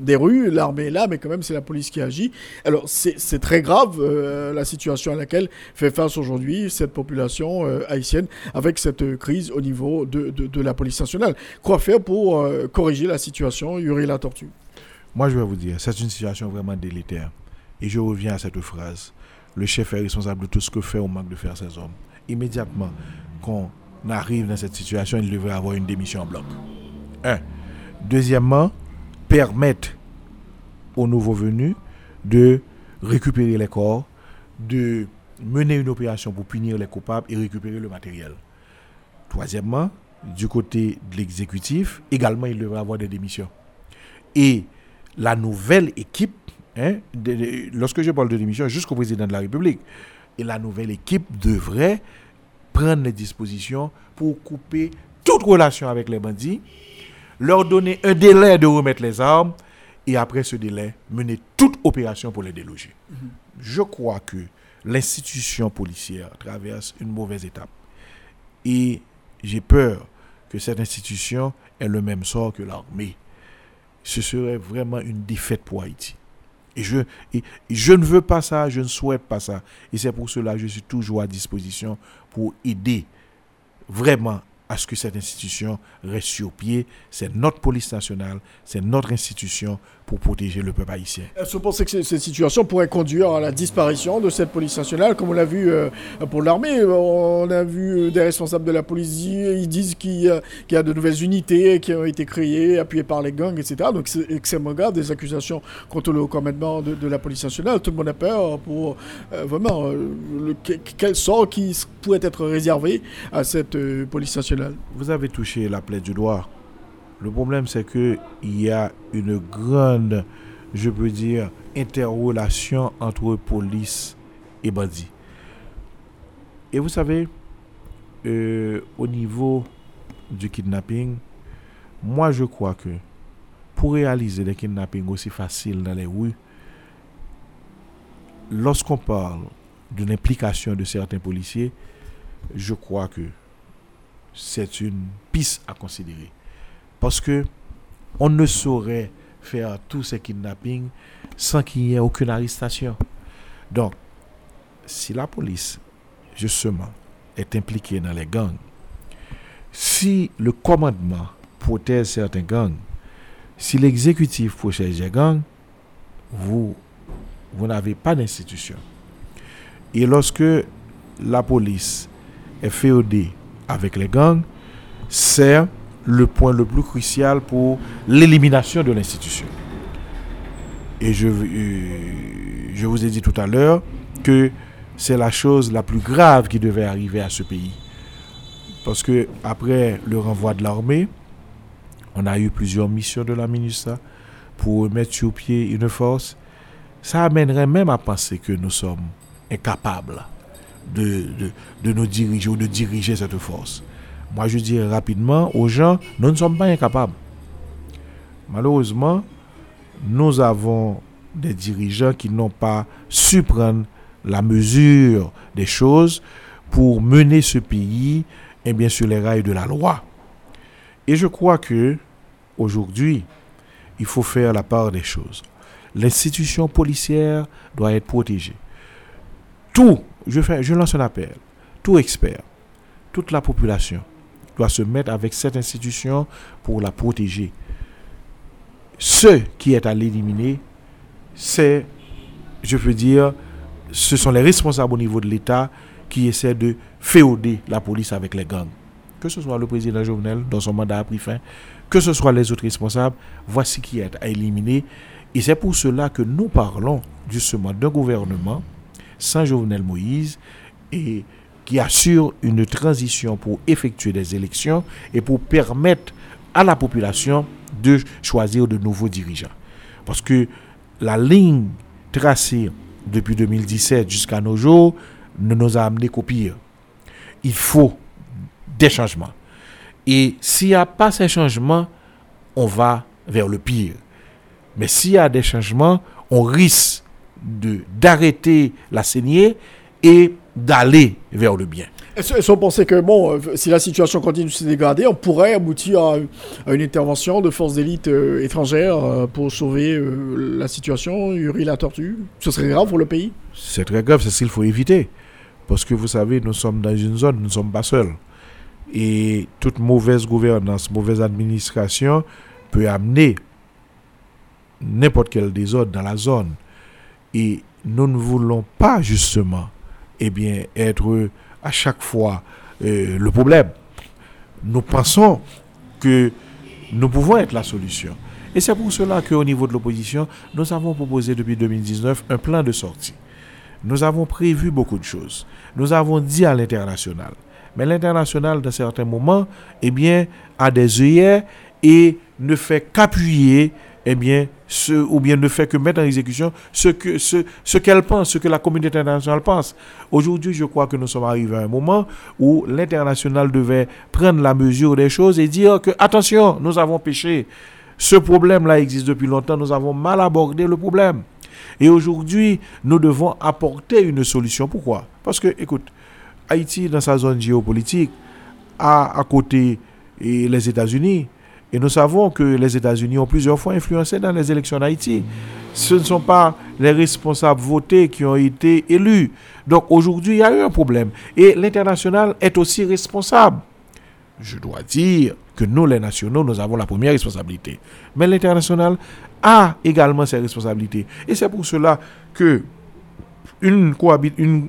des rues. L'armée est là, mais quand même, c'est la police qui agit. Alors, c'est très grave euh, la situation à laquelle fait face aujourd'hui cette population euh, haïtienne avec cette crise au niveau de, de, la police nationale. Quoi faire pour euh, corriger la situation, Yuri La Tortue? Moi, je vais vous dire, c'est une situation vraiment délétère. Et je reviens à cette phrase. Le chef est responsable de tout ce que fait ou manque de faire ses hommes. Immédiatement, qu'on arrive dans cette situation, il devrait avoir une démission en bloc. Un. Deuxièmement, permettre aux nouveaux venus de récupérer les corps, de mener une opération pour punir les coupables et récupérer le matériel. Troisièmement, du côté de l'exécutif, également, il devrait avoir des démissions. Et la nouvelle équipe, hein, lorsque je parle de démission, jusqu'au président de la République, et la nouvelle équipe devrait prendre les dispositions pour couper toute relation avec les bandits, leur donner un délai de remettre les armes et après ce délai, mener toute opération pour les déloger. Mhm. Je crois que l'institution policière traverse une mauvaise étape. Et j'ai peur que cette institution ait le même sort que l'armée. Ce serait vraiment une défaite pour Haïti. Et je, et je ne veux pas ça, je ne souhaite pas ça. Et c'est pour cela que je suis toujours à disposition pour aider vraiment à ce que cette institution reste sur pied. C'est notre police nationale, c'est notre institution pour protéger le peuple haïtien. Est-ce que vous pensez que cette situation pourrait conduire à la disparition de cette police nationale, comme on l'a vu euh, pour l'armée On a vu des responsables de la police, ils disent qu'il y, a de nouvelles unités qui ont été créées, appuyées par les gangs, etc. Donc c'est extrêmement grave, des accusations contre le commandement de, la police nationale. Tout le monde a peur pour euh, vraiment le, quel sort qui pourrait être réservé à cette euh, police nationale. Vous avez touché la plaie du doigt. Le problème, c'est qu'il y a une grande, je peux dire, interrelation entre police et bandits. Et vous savez, euh, au niveau du kidnapping, moi je crois que pour réaliser des kidnappings aussi faciles dans les rues, lorsqu'on parle d'une implication de certains policiers, je crois que c'est une piste à considérer. Parce que on ne saurait faire tous ces kidnappings sans qu'il y ait aucune arrestation. Donc, si la police, justement, est impliquée dans les gangs, si le commandement protège certains gangs, si l'exécutif protège les gangs, vous, vous n'avez pas d'institution. Et lorsque la police est féodée avec les gangs, c'est le point le plus crucial pour l'élimination de l'institution. Et je, euh, je vous ai dit tout à l'heure que c'est la chose la plus grave qui devait arriver à ce pays. Parce que après le renvoi de l'armée, on a eu plusieurs missions de la ministre pour mettre sur pied une force. Ça amènerait même à penser que nous sommes incapables de, nous diriger ou de diriger cette force. Moi, je dis rapidement aux gens, nous ne sommes pas incapables. Malheureusement, nous avons des dirigeants qui n'ont pas su prendre la mesure des choses pour mener ce pays et eh bien, sur les rails de la loi. Et je crois que aujourd'hui, il faut faire la part des choses. L'institution policière doit être protégée. Tout je, fais, je lance un appel. Tout expert, toute la population doit se mettre avec cette institution pour la protéger. Ce qui est à l'éliminer, c'est, je veux dire, ce sont les responsables au niveau de l'État qui essaient de féoder la police avec les gangs. Que ce soit le président Jovenel, dans son mandat a pris fin, que ce soit les autres responsables, voici qui est à éliminer. Et c'est pour cela que nous parlons justement d'un gouvernement sans Jovenel Moïse et qui assure une transition pour effectuer des élections et pour permettre à la population de choisir de nouveaux dirigeants. Parce que la ligne tracée depuis 2017 jusqu'à nos jours ne nous a amené qu'au pire. Il faut des changements. Et s'il n'y a pas ces changements, on va vers le pire. Mais s'il y a des changements, on risque d'arrêter la saignée et d'aller vers le bien. Est-ce qu'on pensait que, bon, euh, si la situation continue de se dégrader, on pourrait aboutir à, une intervention de forces d'élite euh, étrangères euh, pour sauver la situation, Yuri la tortue? Ce serait grave pour le pays? C'est très grave, c'est ce qu'il faut éviter. Parce que vous savez, nous sommes dans une zone, nous ne sommes pas seuls. Et toute mauvaise gouvernance, mauvaise administration peut amener n'importe quel désordre dans la zone. Et nous ne voulons pas justement eh bien, être à chaque fois euh, le problème. Nous pensons que nous pouvons être la solution. Et c'est pour cela qu'au niveau de l'opposition, nous avons proposé depuis 2019 un plan de sortie. Nous avons prévu beaucoup de choses. Nous avons dit à l'international. Mais l'international, dans certains moments, eh bien, a des œillets et ne fait qu'appuyer eh bien, ou bien ne fait que mettre en exécution ce que ce, ce qu'elle pense, ce que la communauté internationale pense. Aujourd'hui, je crois que nous sommes arrivés à un moment où l'international devait prendre la mesure des choses et dire que, attention, nous avons péché. Ce problème-là existe depuis longtemps, nous avons mal abordé le problème. Et aujourd'hui, nous devons apporter une solution. Pourquoi? Parce que, écoute, Haïti, dans sa zone géopolitique, a à côté les États-Unis, et nous savons que les États-Unis ont plusieurs fois influencé dans les élections d'Haïti. Ce ne sont pas les responsables votés qui ont été élus. Donc aujourd'hui, il y a eu un problème. Et l'international est aussi responsable. je dois dire que nous, les nationaux, nous avons la première responsabilité. Mais l'international a également ses responsabilités. Et c'est pour cela que une,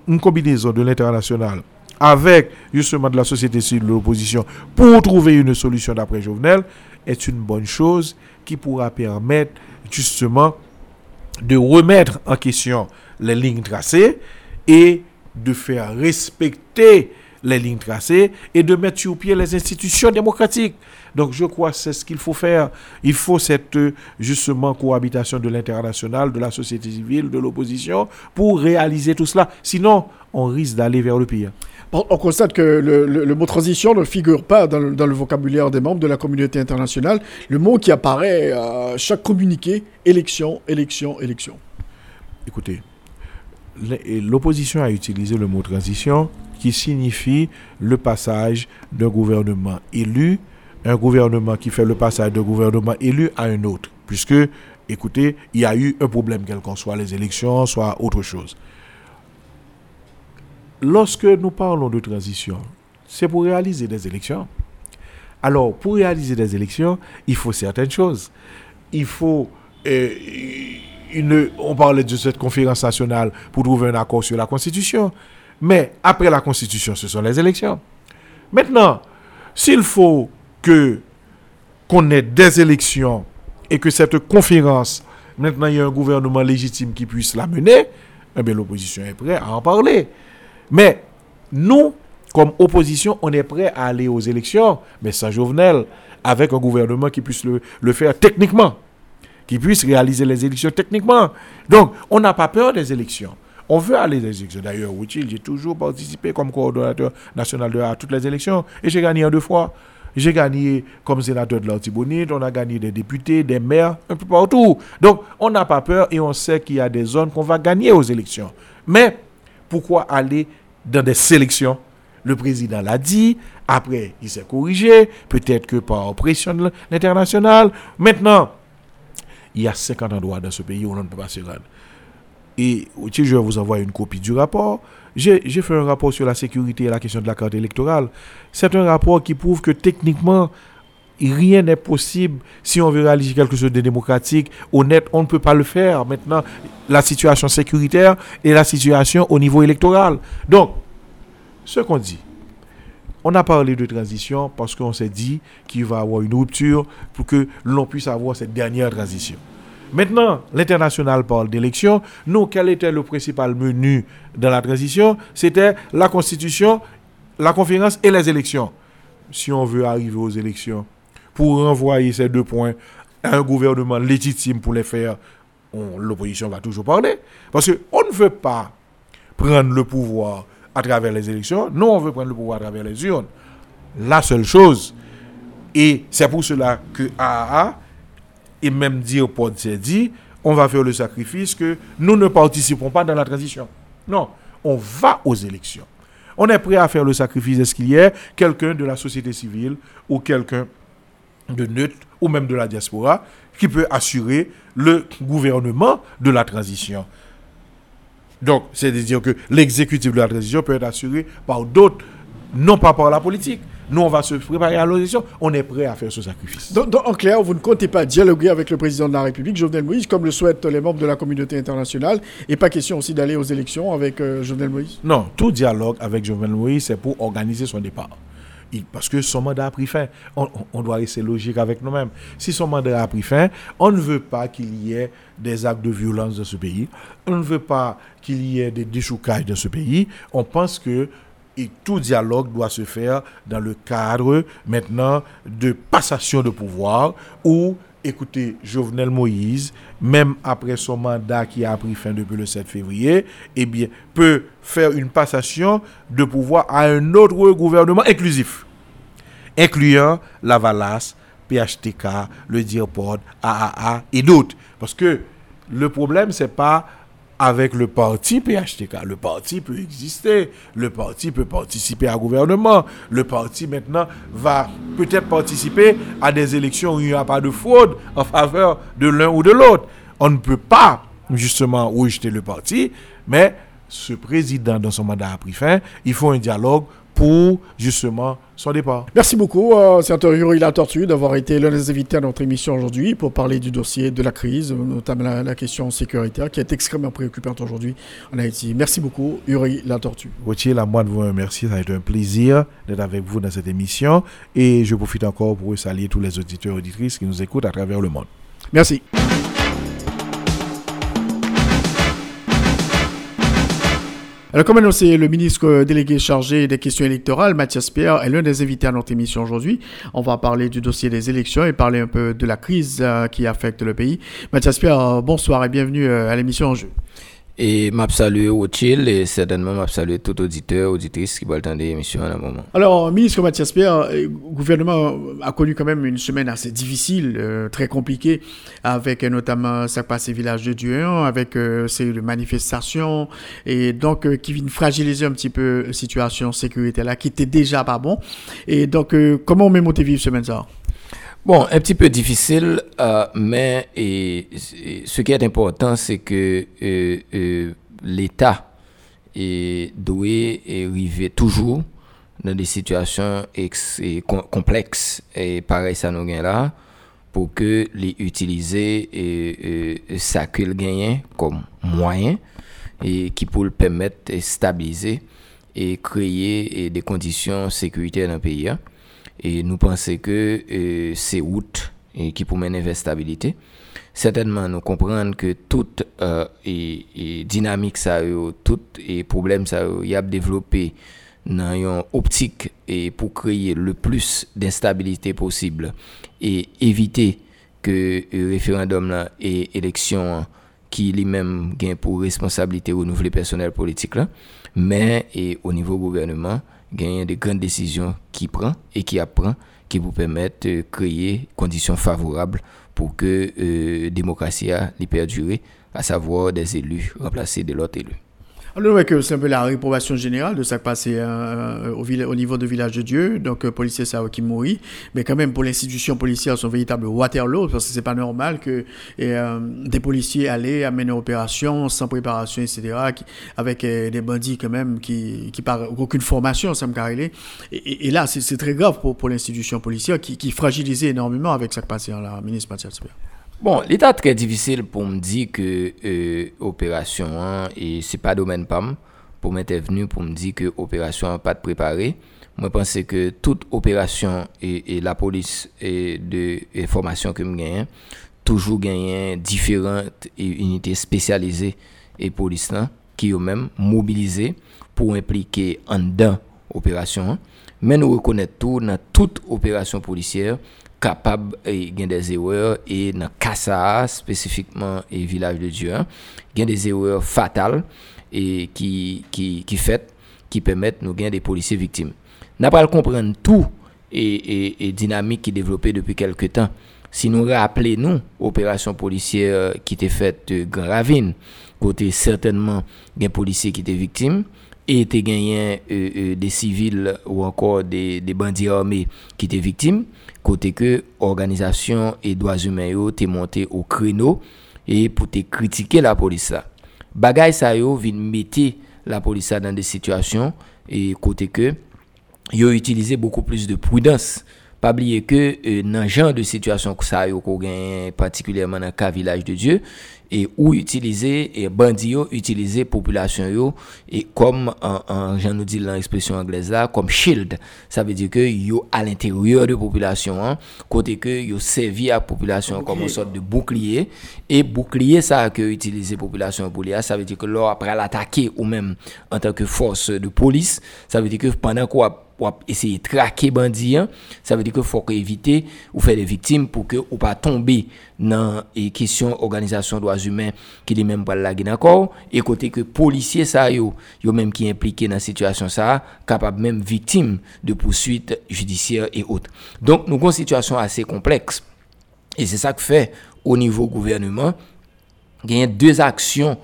une combinaison de l'international avec justement de la société civile, de l'opposition, pour trouver une solution d'après Jovenel, est une bonne chose qui pourra permettre justement de remettre en question les lignes tracées et de faire respecter les lignes tracées et de mettre sur pied les institutions démocratiques. Donc je crois que c'est ce qu'il faut faire. Il faut cette justement cohabitation de l'international, de la société civile, de l'opposition pour réaliser tout cela. Sinon, on risque d'aller vers le pire. On constate que le, mot transition ne figure pas dans le, vocabulaire des membres de la communauté internationale. Le mot qui apparaît à chaque communiqué, élection, élection, élection. Écoutez, l'opposition a utilisé le mot transition qui signifie le passage d'un gouvernement élu, un gouvernement qui fait le passage d'un gouvernement élu à un autre. Puisque, écoutez, il y a eu un problème, quel qu'en soit les élections, soit autre chose lorsque nous parlons de transition, c'est pour réaliser des élections. Alors, pour réaliser des élections, il faut certaines choses. Il faut euh, on parlait de cette conférence nationale pour trouver un accord sur la Constitution. Mais après la Constitution, ce sont les élections. Maintenant, s'il faut qu'on ait des élections et que cette conférence, maintenant il y a un gouvernement légitime qui puisse la mener, eh bien l'opposition est prête à en parler. Mais nous, comme opposition, on est prêt à aller aux élections, mais sans Jovenel, avec un gouvernement qui puisse le, faire techniquement, qui puisse réaliser les élections techniquement. Donc, on n'a pas peur des élections. On veut aller des élections. D'ailleurs, j'ai toujours participé comme coordonnateur national de à toutes les élections et j'ai gagné en deux fois. J'ai gagné comme sénateur de l'Antibonite, on a gagné des députés, des maires, un peu partout. Donc, on n'a pas peur et on sait qu'il y a des zones qu'on va gagner aux élections. Mais pourquoi aller dans des sélections. Le président l'a dit, après il s'est corrigé, peut-être que par pression de l'international. Maintenant, il y a 50 endroits dans ce pays où on ne peut pas se rendre. Et je vais vous envoyer une copie du rapport. J'ai fait un rapport sur la sécurité et la question de la carte électorale. C'est un rapport qui prouve que techniquement, rien n'est possible si on veut réaliser quelque chose de démocratique, honnête, on ne peut pas le faire. Maintenant, la situation sécuritaire et la situation au niveau électoral. Donc, ce qu'on dit, on a parlé de transition parce qu'on s'est dit qu'il va y avoir une rupture pour que l'on puisse avoir cette dernière transition. Maintenant, l'international parle d'élection. Nous, quel était le principal menu dans la transition? C'était la constitution, la conférence et les élections. Si on veut arriver aux élections, pour renvoyer ces deux points à un gouvernement légitime pour les faire, l'opposition va toujours parler. Parce qu'on ne veut pas prendre le pouvoir à travers les élections. Nous, on veut prendre le pouvoir à travers les urnes. La seule chose, et c'est pour cela que AA, et même dire Pod s'est dit, on va faire le sacrifice que nous ne participons pas dans la transition. Non, on va aux élections. On est prêt à faire le sacrifice. Est-ce qu'il y a quelqu'un de la société civile ou quelqu'un de neutre ou même de la diaspora qui peut assurer le gouvernement de la transition. Donc, c'est-à-dire que l'exécutif de la transition peut être assuré par d'autres, non pas par la politique. Nous, on va se préparer à l'élection, on est prêt à faire ce sacrifice. Donc, en clair, vous ne comptez pas dialoguer avec le président de la République, Jovenel Moïse, comme le souhaitent les membres de la communauté internationale, et pas question aussi d'aller aux élections avec euh, Jovenel Moïse? Non, tout dialogue avec Jovenel Moïse, c'est pour organiser son départ parce que son mandat a pris fin. On, doit rester logique avec nous-mêmes. Si son mandat a pris fin, on ne veut pas qu'il y ait des actes de violence dans ce pays. On ne veut pas qu'il y ait des déchoucages dans ce pays. On pense que tout dialogue doit se faire dans le cadre maintenant de passation de pouvoir où écoutez, Jovenel Moïse, même après son mandat qui a pris fin depuis le 7 février, eh bien, peut faire une passation de pouvoir à un autre gouvernement inclusif, incluant la Valas, PHTK, le DIRPOD, AAA et d'autres. Parce que le problème, c'est pas avec le parti PHTK. Le parti peut exister, le parti peut participer à gouvernement, le parti maintenant va peut-être participer à des élections où il n'y a pas de fraude en faveur de l'un ou de l'autre. On ne peut pas justement rejeter le parti, mais ce président, dans son mandat a pris fin, il faut un dialogue pour justement son départ. Merci beaucoup, euh, sénateur Yuri Latortu, d'avoir été l'un des invités à notre émission aujourd'hui pour parler du dossier de la crise, notamment la, question sécuritaire qui est extrêmement préoccupante aujourd'hui en Haïti. Merci beaucoup, Yuri Latortu. Routier, la moi de vous remercier. Ça a été un plaisir d'être avec vous dans cette émission et je profite encore pour saluer tous les auditeurs et auditrices qui nous écoutent à travers le monde. Merci. Alors, comme annoncé, le ministre délégué chargé des questions électorales, Mathias Pierre, est l'un des invités à notre émission aujourd'hui. On va parler du dossier des élections et parler un peu de la crise euh, qui affecte le pays. Mathias Pierre, bonsoir et bienvenue euh, à l'émission En jeu. Et m'a salué au et certainement m'a tout auditeur, auditrice qui va attendre l'émission à un moment. Alors, ministre Mathias Pierre, le euh, gouvernement a connu quand même une semaine assez difficile, euh, très compliquée, avec euh, notamment ça passé village de Dieu, avec ces manifestations, et donc qui vient fragiliser un petit peu la situation sécurité là, qui était déjà pas bon. Et donc, comment on met monter vivre semaine ça? Bon, un petit peu difficile, euh, mais et, ce qui est important, c'est que euh, euh, l'État doit arriver toujours dans des situations complexes et pareil ça nous gagne là pour que les utiliser et, ça que le gagner comme moyen et qui pour le permettre de stabiliser et créer des conditions sécuritaires dans le pays. Hein. Et nous pensons que euh, c'est août et qui pour mener vers stabilité. Certainement, nous comprenons que toute euh, dynamique, ça, tout et problème, ça, y a développé dans une optique et pour créer le plus d'instabilité possible et éviter que le référendum là et élection qui lui-même gagne pour responsabilité renouveler personnel politique là, mais et au niveau gouvernement, gagner de grandes décisions qui prend et qui apprend qui vous permettent de créer conditions favorables pour que euh, démocratie a perdure, à savoir des élus remplacés de l'autre élu. Alors, que c'est un peu la réprobation générale de ça qui passait euh, au, au, niveau de Village de Dieu, donc euh, policiers ça qui mourit, mais quand même pour l'institution policière, son véritable Waterloo, parce que c'est pas normal que euh, des policiers allaient amener une opération sans préparation, etc., avec des bandits quand même qui, qui aucune formation, ça me carré. Et, là, c'est très grave pour, pour l'institution policière qui, qui fragilisait énormément avec ça qui passait, la ministre Mathias Bon, l'état très difficile pour me dire que euh, opération hein, et c'est pas domaine PAM pour m'intervenir pour me dire que opération pas de préparé. Moi, pense que toute opération et, la police et de formation que me gagne, toujours gagne différentes unités spécialisées et police qui ont même mobilisé pour impliquer en dedans opération. Hein. Mais nous reconnaissons tout dans toute opération policière capable gain des erreurs et dans Kassa spécifiquement et village de Dieu hein, gain des erreurs fatales et qui qui qui qui permettent nous gain des policiers victimes. N'a pas comprendre tout et, et, dynamique qui développée depuis quelque temps. Si nous rappelons nous opération policière qui était faite de Grand Ravine côté certainement des policiers qui étaient victimes et était gagné euh, euh, des civils ou encore des, bandits armés qui étaient victimes côté que organisation et droits humains t'es monté au créneau et pour te critiquer la police là. Bagay ça yo vinn mettre la police dans des situations et côté que yo utilisé beaucoup plus de prudence. Pas oublier que euh, dans genre de situation que yo particulièrement dans le village de Dieu et où utiliser et bandits utiliser population yo et comme en, j'en nous dit l'expression anglaise là comme shield. Ça veut dire que yo à l'intérieur de population hein, côté que yo servi à population comme une sorte de bouclier. Et bouclier ça que utiliser population pour ça veut dire que là après l'attaquer ou même en tant que force de police ça veut dire que pendant quoi essayer de traquer bandits, hein. ça veut dire qu'il faut éviter ou faire des victimes pour que ou pas tomber dans les questions organisation droits humains qui les même pas la d'accord et côté que policiers ça yo yo même qui impliqué dans situation ça capable même victime de poursuites judiciaires et autres. Donc nous avons une situation assez complexe et c'est ça que fait au niveau gouvernement il y a deux actions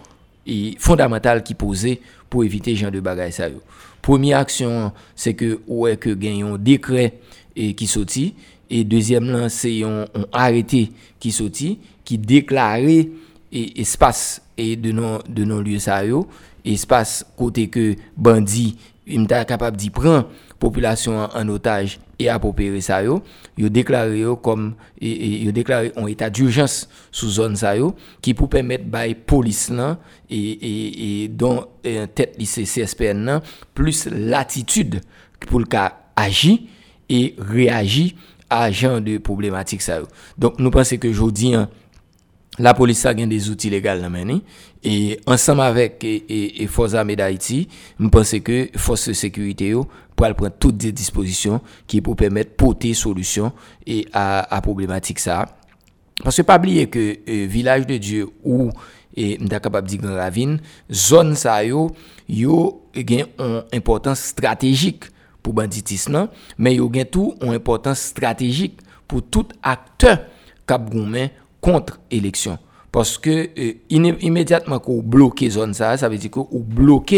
fondamentales qui posées pour éviter genre de bagaille ça. Premye aksyon se ke ouè ke gen yon dekre e, ki soti. E dezyem lan se yon, yon arete ki soti ki deklare e, espas e de non, non liyo sa yo. Espas kote ke bandi mta kapab di pran. Population en, otage et opérer ça yo, yo déclaré yo comme yo déclaré en état d'urgence sous zone ça yo qui pour permettre bay police là et et, et dont tête lycée CSPN là, plus latitude pour le cas agir et réagir à genre de problématique ça yo. Donc nous pensons que aujourd'hui la polis sa gen de zouti legal nan meni, e ansam avek e, e, e Fosa Medaiti, mpense ke Fos Sekurite yo pral pran tout de disposisyon ki pou pemet pote solusyon e a, a problematik sa. Paske pa bliye ke e, euh, Vilaj de Dieu ou mda kapab di Gran Ravine, zon sa yo, yo gen an importans strategik pou banditisman, men yo gen tou an importans strategik pou tout akte kap goumen élection parce que euh, immédiatement qu'on bloque zone ça ça veut dire qu'on bloque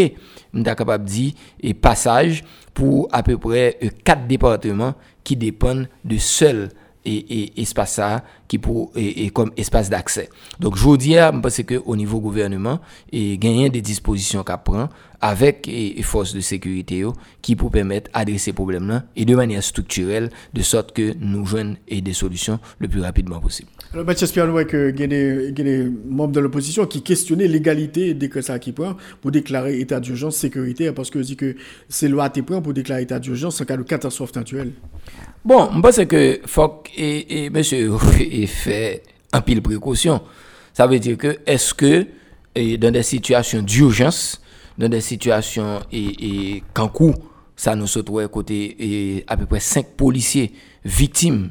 dire et passage pour à peu près euh, quatre départements qui dépendent de seuls et, espace ça qui pour et, comme espace d'accès. Donc je vous dis je pense que au niveau gouvernement et gagner des dispositions qu'à prendre avec les forces de sécurité qui pour permettre d'adresser ces problèmes là et de manière structurelle de sorte que nous joignons des solutions le plus rapidement possible. Alors, Mathias Pierre, qu'il y a des membres de l'opposition qui questionnaient l'égalité des ça qui prend pour déclarer état d'urgence sécuritaire parce que dit que c'est loi qui prend pour déclarer état d'urgence en cas de catastrophe naturelle. Bon, je pense que faut et, et monsieur fait un pile précaution. Ça veut dire que est-ce que dans des situations d'urgence, dans des situations et, et coup ça nous à côté à peu près 5 policiers victimes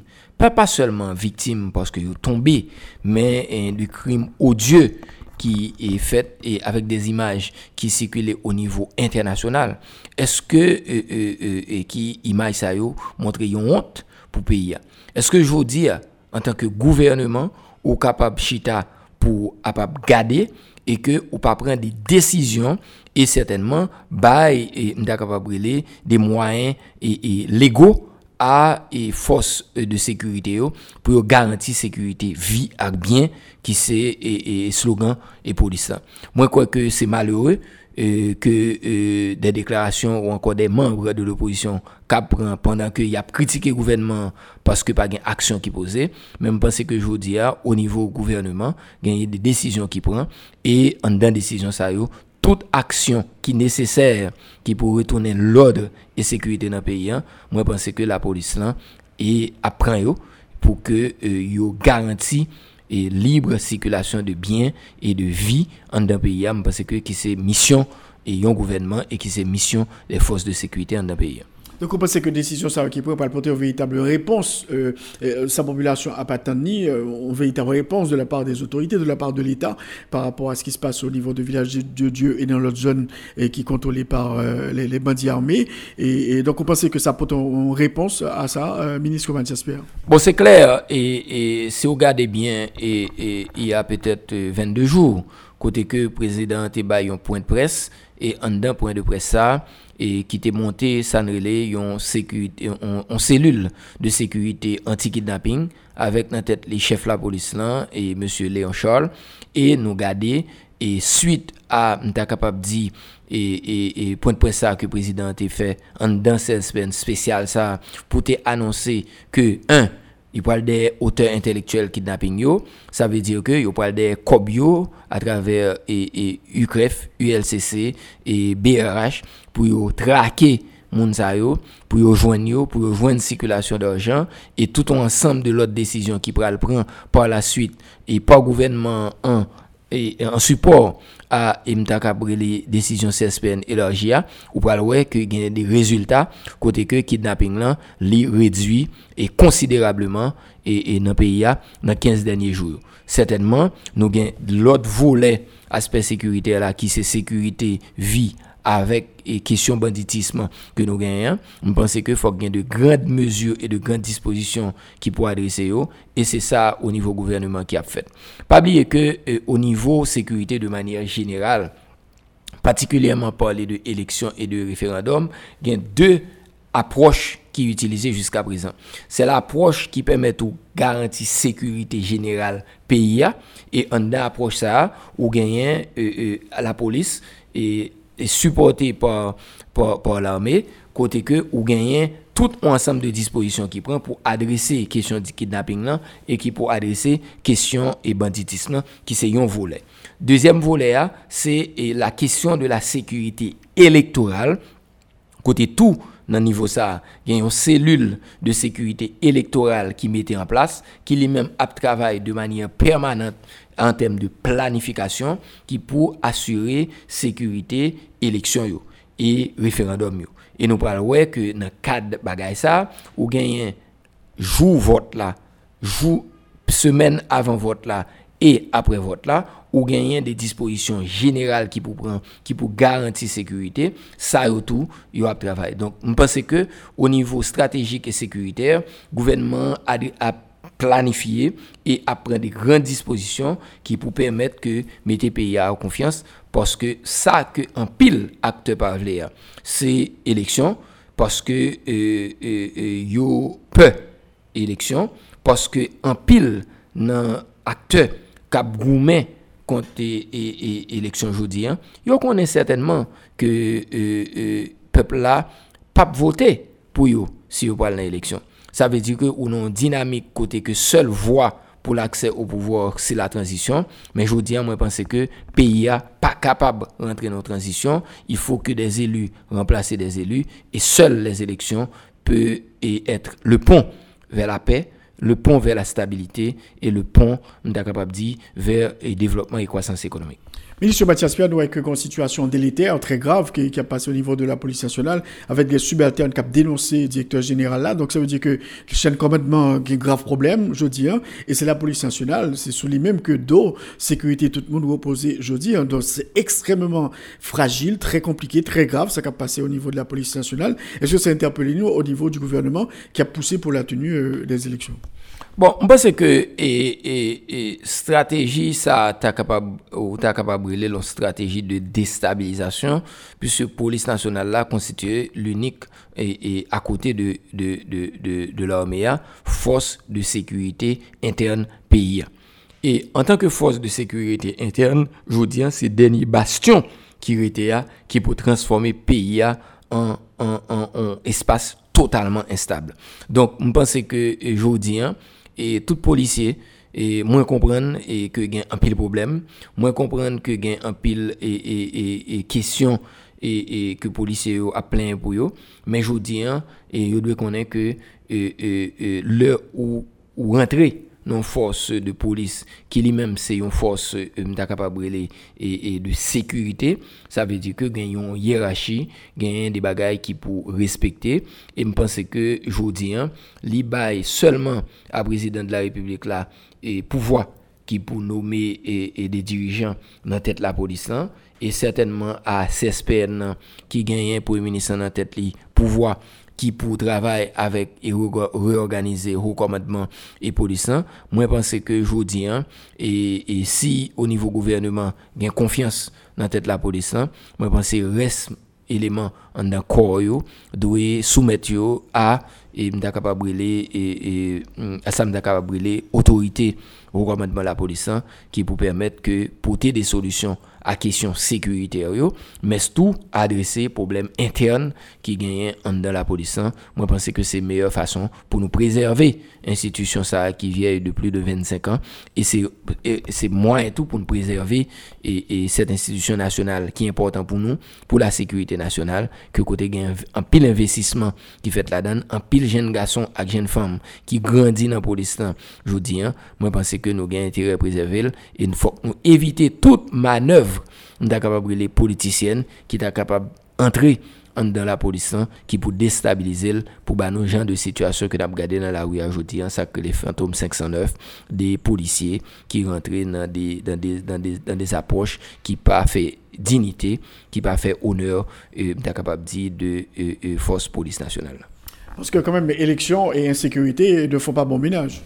pas, seulement victime parce qu'ils sont tombés, mais du crime odieux qui est fait et avec des images qui circulent au niveau international. Est-ce que euh, euh, euh, qui image ça montre une honte pour pays Est-ce que je veux dire en tanke gouvernement ou kapab chita pou apap gade e ke ou pa pren de desisyon e certainman bay e mda kapab rele de mwayen e, e lego a e fos de sekurite yo pou yo garanti sekurite vi ak bien ki se e, e slogan e polisa. Mwen kwa ke se malheureux euh, que euh, des déclarations ou encore des membres de l'opposition prennent pendant qu'il y a critiqué le gouvernement parce que pas une action qui posait. Mais je pense que je dis au niveau gouvernement il y a des décisions qui prend et en dans décision ça toute action qui est nécessaire qui pour retourner l'ordre et sécurité dans le pays, hein, moi pense que la police là et apprend pour que euh, yo garantit et libre circulation de biens et de vie en un pays parce que qui c'est mission et gouvernement et qui c'est mission des forces de sécurité en un pays. Donc, on pense que décision ça qui pourrait porter une véritable réponse. Euh, euh, sa population n'a pas ni euh, une véritable réponse de la part des autorités, de la part de l'État, par rapport à ce qui se passe au niveau du village de Dieu et dans l'autre zone et qui est contrôlée par les, bandits armés. Et, donc, on pense que ça porte une réponse à ça, ministre Mathias Pierre. Bon, c'est clair. Et, si vous regardez bien, et, il y a peut-être 22 jours, côté que le président a un point de presse, et en d'un point de presse ça, et qui était monté Sanrele une sécurité en cellule de sécurité anti-kidnapping avec dans tête les chefs de la police là et monsieur Léon Charles. Et nous garder et suite à m'ta capable dire et, et, et point de presse ça que le président a fait en dans cette semaine spéciale ça pour annoncer que un Il parle des auteurs intellectuels kidnapping yo. Ça veut dire que il parle des COBIO à travers e, e, et, et UCREF, ULCC et BRH pour traquer moun sa yo, pour yo joindre yo, pour yo joindre circulation d'argent et tout ensemble de l'autre décision qui pral prendre par la suite et par gouvernement en et en support à Imta les décisions CSPN et élargie ou pral le que y a des résultats côté que kidnapping là li réduit et considérablement et, et dans pays dans 15 derniers jours. Certainement, nous avons l'autre volet aspect sécuritaire là qui c'est sécurité vie avec et question banditisme que nous gagnons, je pense qu'il faut qu'il de grandes mesures et de grandes dispositions qui pourraient adresser et c'est ça au niveau gouvernement qui a fait. Pas oublier que euh, au niveau sécurité de manière générale, particulièrement parler de élections et de référendums, il y a deux approches qui sont utilisées jusqu'à présent. C'est l'approche qui permet de garantir sécurité générale pays et en approche ça où gagne euh, euh, la police et supporté par, par, l'armée, côté que ou gagner tout ensemble de dispositions qui prend pour adresser question du kidnapping là et qui pour adresser question et banditisme qui c'est un volet. Deuxième volet c'est la question de la sécurité électorale côté tout nan niveau ça, il y a une cellule de sécurité électorale qui mettait en place, qui lui-même a travaillé de manière permanente en termes de planification, qui pour assurer sécurité élection et référendum Et nous parlons que dans cadre de ça, ou gagne jour vote là, jour semaine avant vote là et après vote là, ou gagner des dispositions générales qui pour prendre, qui pour garantir sécurité, ça tout, il a travailler. Donc, je pense que au niveau stratégique et sécuritaire, gouvernement a, a planifié et pris des grandes dispositions qui pour permettre que mettre pays en confiance parce que ça que un pile acteur parler c'est élection parce que euh, euh, euh yo peu élection parce que un pile nan acteur cap gourmet contre l'élection aujourd'hui, hein, yo connaît certainement que euh, euh, peuple là pas voter pour eux si vous parlez l'élection. Ça veut dire que ou non dynamique côté que seule voix pour l'accès au pouvoir, c'est la transition. Mais je dis, moi, je pense que le pays n'est pas capable de rentrer dans la transition. Il faut que des élus remplacent des élus. Et seules les élections peuvent être le pont vers la paix, le pont vers la stabilité et le pont, on capable de dire, vers le développement et croissance économique. Ministre Mathias Pierre, nous avons une situation délétère très grave qui, a passé au niveau de la police nationale avec des subalternes qui ont dénoncé le directeur général là. Donc ça veut dire que le chaîne commandement a un grave problème, je dis, hein, et c'est la police nationale, c'est sous les mêmes que d'eau, sécurité, tout le monde reposé, je dis. Hein. donc c'est extrêmement fragile, très compliqué, très grave, ça qui a passé au niveau de la police nationale. Est-ce que ça a interpellé nous au niveau du gouvernement qui a poussé pour la tenue euh, des élections? Bon, pense que et, stratégie, ça, tu capable, ou capable brûler la stratégie de déstabilisation, puisque la police nationale là constitue l'unique et, à côté de, de, de, de, l'armée, force de sécurité interne pays. Et en tant que force de sécurité interne, je vous dis, c'est dernier bastion qui était qui peut transformer pays en, en, en, espace totalement instable. Donc, je pense que je dis, et tout policier et moins comprendre et que gain un pile problème moins comprendre que gain un pile et et et, question et, et que policier a plein pour eux mais je dis hein, et vous devez connaître que l'heure où, où rentrer non force de police qui lui-même c'est une force euh, capable et, de sécurité. Ça veut dire que gagne une hiérarchie gagne des bagailles qui pour respecter. Et me pense que je dis hein, seulement à président de la République là et pouvoir qui pour nommer et, des dirigeants dans tête la police là, et certainement à CSPN qui gagne pour ministre dans tête li pouvoir qui pour travailler avec et réorganiser le commandement et police moi je pense que je dis hein, et, et si au niveau gouvernement a confiance dans tête la police moi je pense que reste élément en accord yo doit soumettre à et capable et et à ça autorité au commandement de la police qui pour permettre que porter des solutions à question sécuritaire mais tout adresser problème interne qui gagne dans la police moi je pense que c'est meilleure façon pour nous préserver institution ça qui vieille de plus de 25 ans. Et c'est moins tout pour nous préserver et, cette institution nationale qui est important pour nous pour la sécurité nationale que côté gagne un pile investissement qui fait là-dedans un pile jeune garçon avec jeune femme qui grandit dans la police je dis hein, moi je pense que nous avons intérêt à préserver et il faut nous éviter toute manœuvre capable les politiciennes qui sont capables d'entrer dans la police hein, qui pour déstabiliser pour bah, nos gens de situation que nous avons regardé dans la rue aujourd'hui, hein, ça que les fantômes 509, des policiers qui rentrent dans des, dans des, dans des, dans des approches qui pas fait dignité, qui pas fait honneur, euh, capable de dire, de euh, euh, force police nationale. Parce que quand même, élection et insécurité ne font pas bon ménage.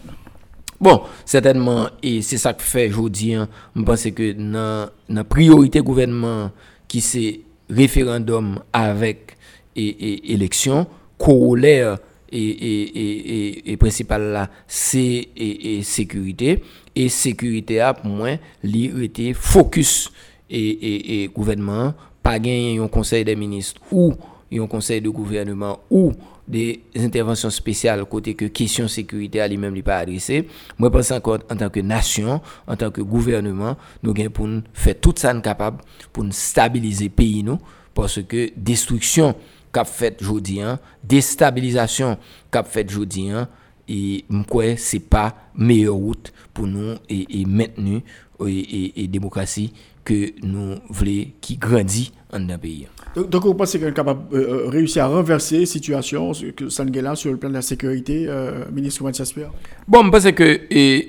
Bon, certainement, et c'est ça que fait aujourd'hui, hein, je pense que dans la priorité gouvernement qui c'est référendum avec et, et, élection, corollaire et, et et, principal là, c'est et, sécurité. Et sécurité, a, pour moi, l'IET focus et, gouvernement, pas gagner un conseil des ministres ou un conseil de gouvernement ou des interventions spéciales côté que question sécurité à lui-même lui pas adressé moi pense encore en tant que nation en tant que gouvernement nous gain pour faire tout ça capable pour stabiliser pays nous parce que destruction qu'a fait jodi hein, déstabilisation qu'a fait jodi hein, et quoi c'est pas meilleure route pour nous et, et maintenir et, et, démocratie que nous voulons qui grandit en un pays. Donc, vous pensez qu'on est capable de euh, réussir à renverser la situation que sur le plan de la sécurité, euh, ministre Mathias Bon, je pense que,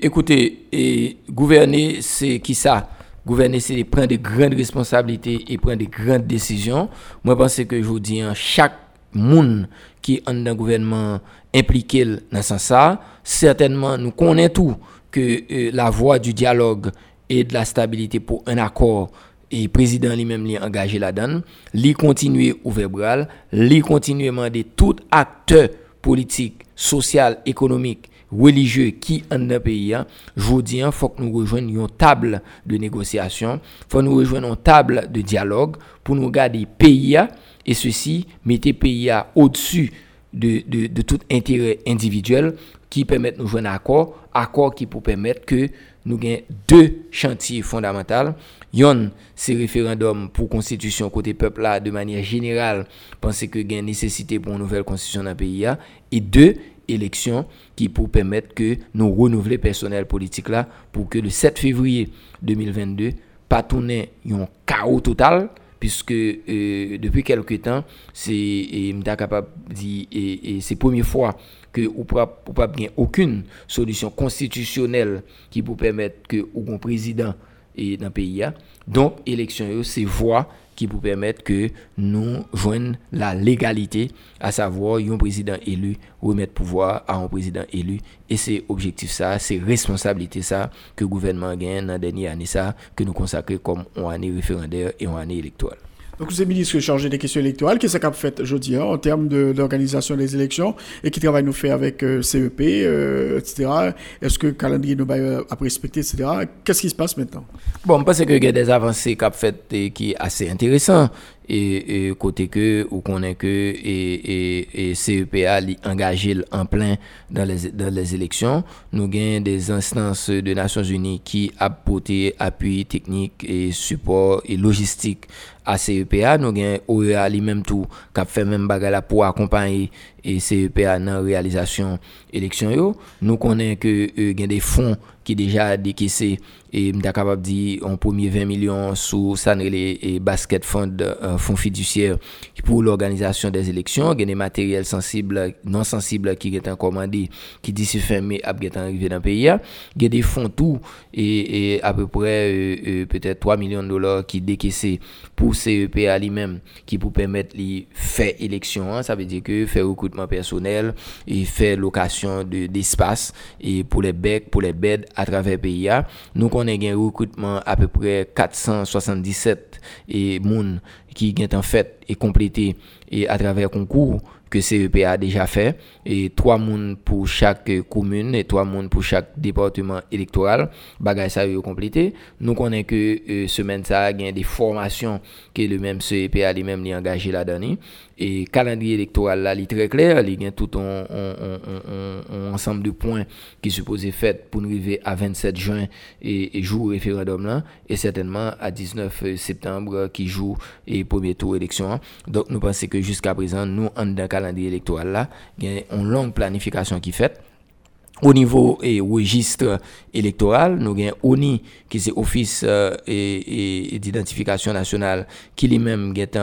écoutez, et, gouverner, c'est qui ça? Gouverner, c'est prendre de grandes responsabilités et prendre de grandes décisions. Moi, je pense que je vous dis, hein, chaque monde qui est dans le gouvernement impliqué dans ça, certainement, nous connaissons tout que euh, la voie du dialogue et de la stabilité pour un accord et président lui-même lui engagé là-dedans, lui continuer ouvert bras, lui continuer demander tout acteur politique, social, économique, religieux qui en un pays, je vous dis, il faut que nous rejoignions une table de négociation, faut nous rejoindre une table de dialogue pour nous garder pays et ceci, mettez pays au-dessus de, de, de, tout intérêt individuel qui permet de nous joindre un accord, accord qui peut permettre que nous ayons deux chantiers fondamentaux. Yon, c'est référendum pour constitution côté peuple là, de manière générale, penser que a nécessité pour une nouvelle constitution dans le pays. Et deux, élections qui pour permettre que nous renouveler personnel politique là pour que le 7 février 2022 pas tourner un chaos total puisque euh, depuis quelques temps c'est capable première fois que ou pas aucune solution constitutionnelle qui peut permettre que un président et dans le pays donc élection c'est voie qui peut permettre que nous joignons la légalité, à savoir un président élu, remettre pouvoir à un président élu. Et c'est objectif ça, c'est responsabilité ça que le gouvernement gagne dans la dernière année ça, que nous consacrons comme une année référendaire et une année électorale. Donc, vous êtes ministre chargé des questions électorales, qu'est-ce qu'a fait aujourd'hui hein, en termes d'organisation des élections et qui travaille nous fait avec euh, CEP, euh, etc. Est-ce que le calendrier nous va euh, respecter, etc. Qu'est-ce qui se passe maintenant? Bon, je pense qu'il y a des avancées qu'a fait et qui est assez intéressant et, côté que ou qu'on est que et, et, CEPA engagé en plein dans les, dans les élections nous avons des instances de Nations Unies qui apportent appui technique et support et logistique ACEPA, nou gen OEA li menm tou kap fe menm baga la pou akompany e CEPA nan realizasyon eleksyon yo. Nou konen ke e, gen de fon ki deja dekise et m'ta capable dit en premier 20 millions sous ça et basket fund euh, fonds fiduciaire pour l'organisation des élections. A des matériels non sensibles qui sont commandés qui d'ici fin mai a arrivé dans le pays. A des fonds tout et, à peu près euh, euh, peut-être 3 millions de dollars qui décaissé pour CEPA lui-même qui pour permettre de faire élection hein. ça veut dire que faire recrutement personnel et faire location d'espace et pour les becs pour les beds à travers le pays nous on a un recrutement à peu près 477 et moun qui est en fait et complété et à travers concours que CEP a déjà fait. Et trois moun pour chaque commune et trois moun pour chaque département électoral. Bagay ça yo complété. Nous connaissons que euh, semaine ça il a des formations que le même CEP a lui-même engagé là-dedans. Et calendrier électoral là est très clair. Il y a tout un, ensemble de points qui supposé fait pour nous arriver à 27 juin et, jour référendum là. Et certainement à 19 septembre qui joue et premier tour élection. Donc nous pensons que jusqu'à présent nous en dans calendrier électoral là, il y a une longue planification qui faite. Au niveau et registre électoral, nous avons ONI, qui c'est Office euh, et, et d'identification nationale, qui lui-même est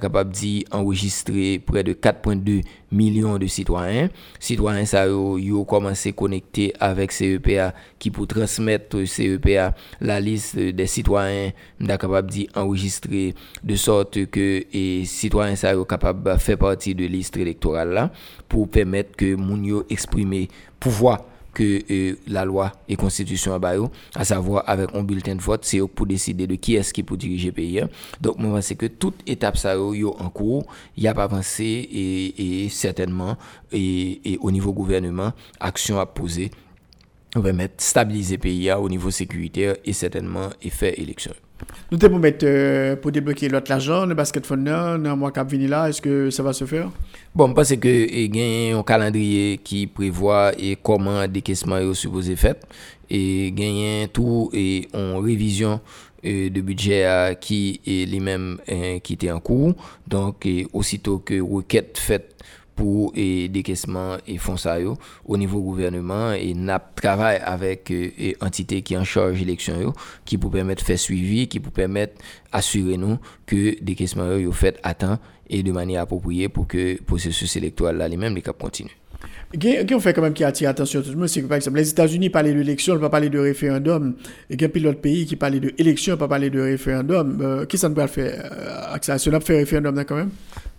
capable d'enregistrer près de 4,2 millions de citoyens. Citoyens, ça, ont commencé à connecter avec CEPA, qui pour transmettre CEPA la liste des citoyens, capable d'enregistrer de sorte que les citoyens, ça, sont capables de faire partie de liste électorale là, pour permettre que Mounio exprimer pouvoir que euh, la loi et constitution à à savoir avec un bulletin de vote, c'est pour décider de qui est-ce qui peut diriger le pays. Donc, moi, c'est que toute étape ça en cours, il y a pas avancé et, certainement, et, au niveau gouvernement, action à poser on va stabiliser le pays au niveau sécuritaire et certainement et faire élection. Nous devons mettre euh, pour débloquer l'autre l'argent, le basket fund dans le mois qui venu là, est-ce que ça va se faire? Bon, parce que il y un calendrier qui prévoit et comment décaissement est supposé fait et il y a tout et en révision euh, de budget qui est lui-même qui était en cours. Donc, aussitôt que requête faite pour et décaissement et fonds au niveau gouvernement et n'a travaille avec euh, et entité qui en charge l'élection qui pour permettre faire suivi qui pour permettre assurer nous que décaissement yo fait à temps et de manière appropriée pour que le processus électoral là lui-même les cap continue Qui on fait quand même qui attire attention tout le monde, par exemple les États-Unis parlent d'élection, ne pas parler de référendum, et a d'autres pays qui parlent d'élection, ne pas parler de référendum. Euh, qui ça ne peut faire euh, référendum quand même?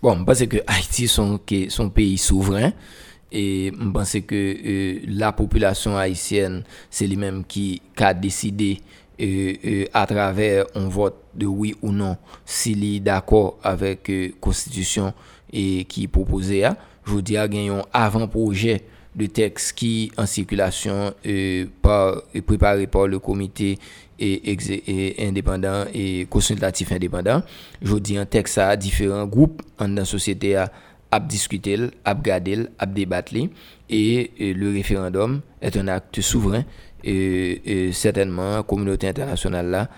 Bon, parce que Haïti son son pays souverain et je pense que euh, la population haïtienne c'est lui-même qui a décidé euh, à travers un vote de oui ou non s'il est d'accord avec la constitution qui proposé je dis à un avant-projet de texte qui en circulation par, préparé par le comité indépendant et consultatif indépendant. Je dis un texte à différents groupes dans la société à, à discuter, à regarder, à débattre. Et, le référendum est un acte souverain. Et, certainement, la communauté internationale là,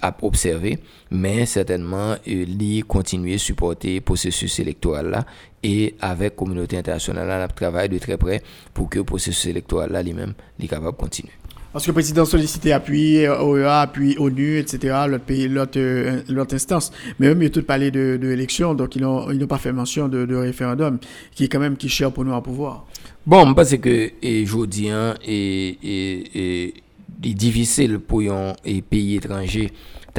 a observé, mais certainement, li continuer à supporter le processus électoral et avec la communauté internationale, là, travaille de très près pour que le processus électoral là lui-même soit capable de continuer. Parce que le président sollicité appui, OEA, appui ONU, etc., l'autre pays, l'autre, euh, instance. Mais eux, ils ont tout parlé de, l'élection, donc ils n'ont pas fait mention de, référendum, qui est quand même qui cher pour nous à pouvoir. Bon, parce que, et, je dis, hein, et, et, et, difficile pour un pays étranger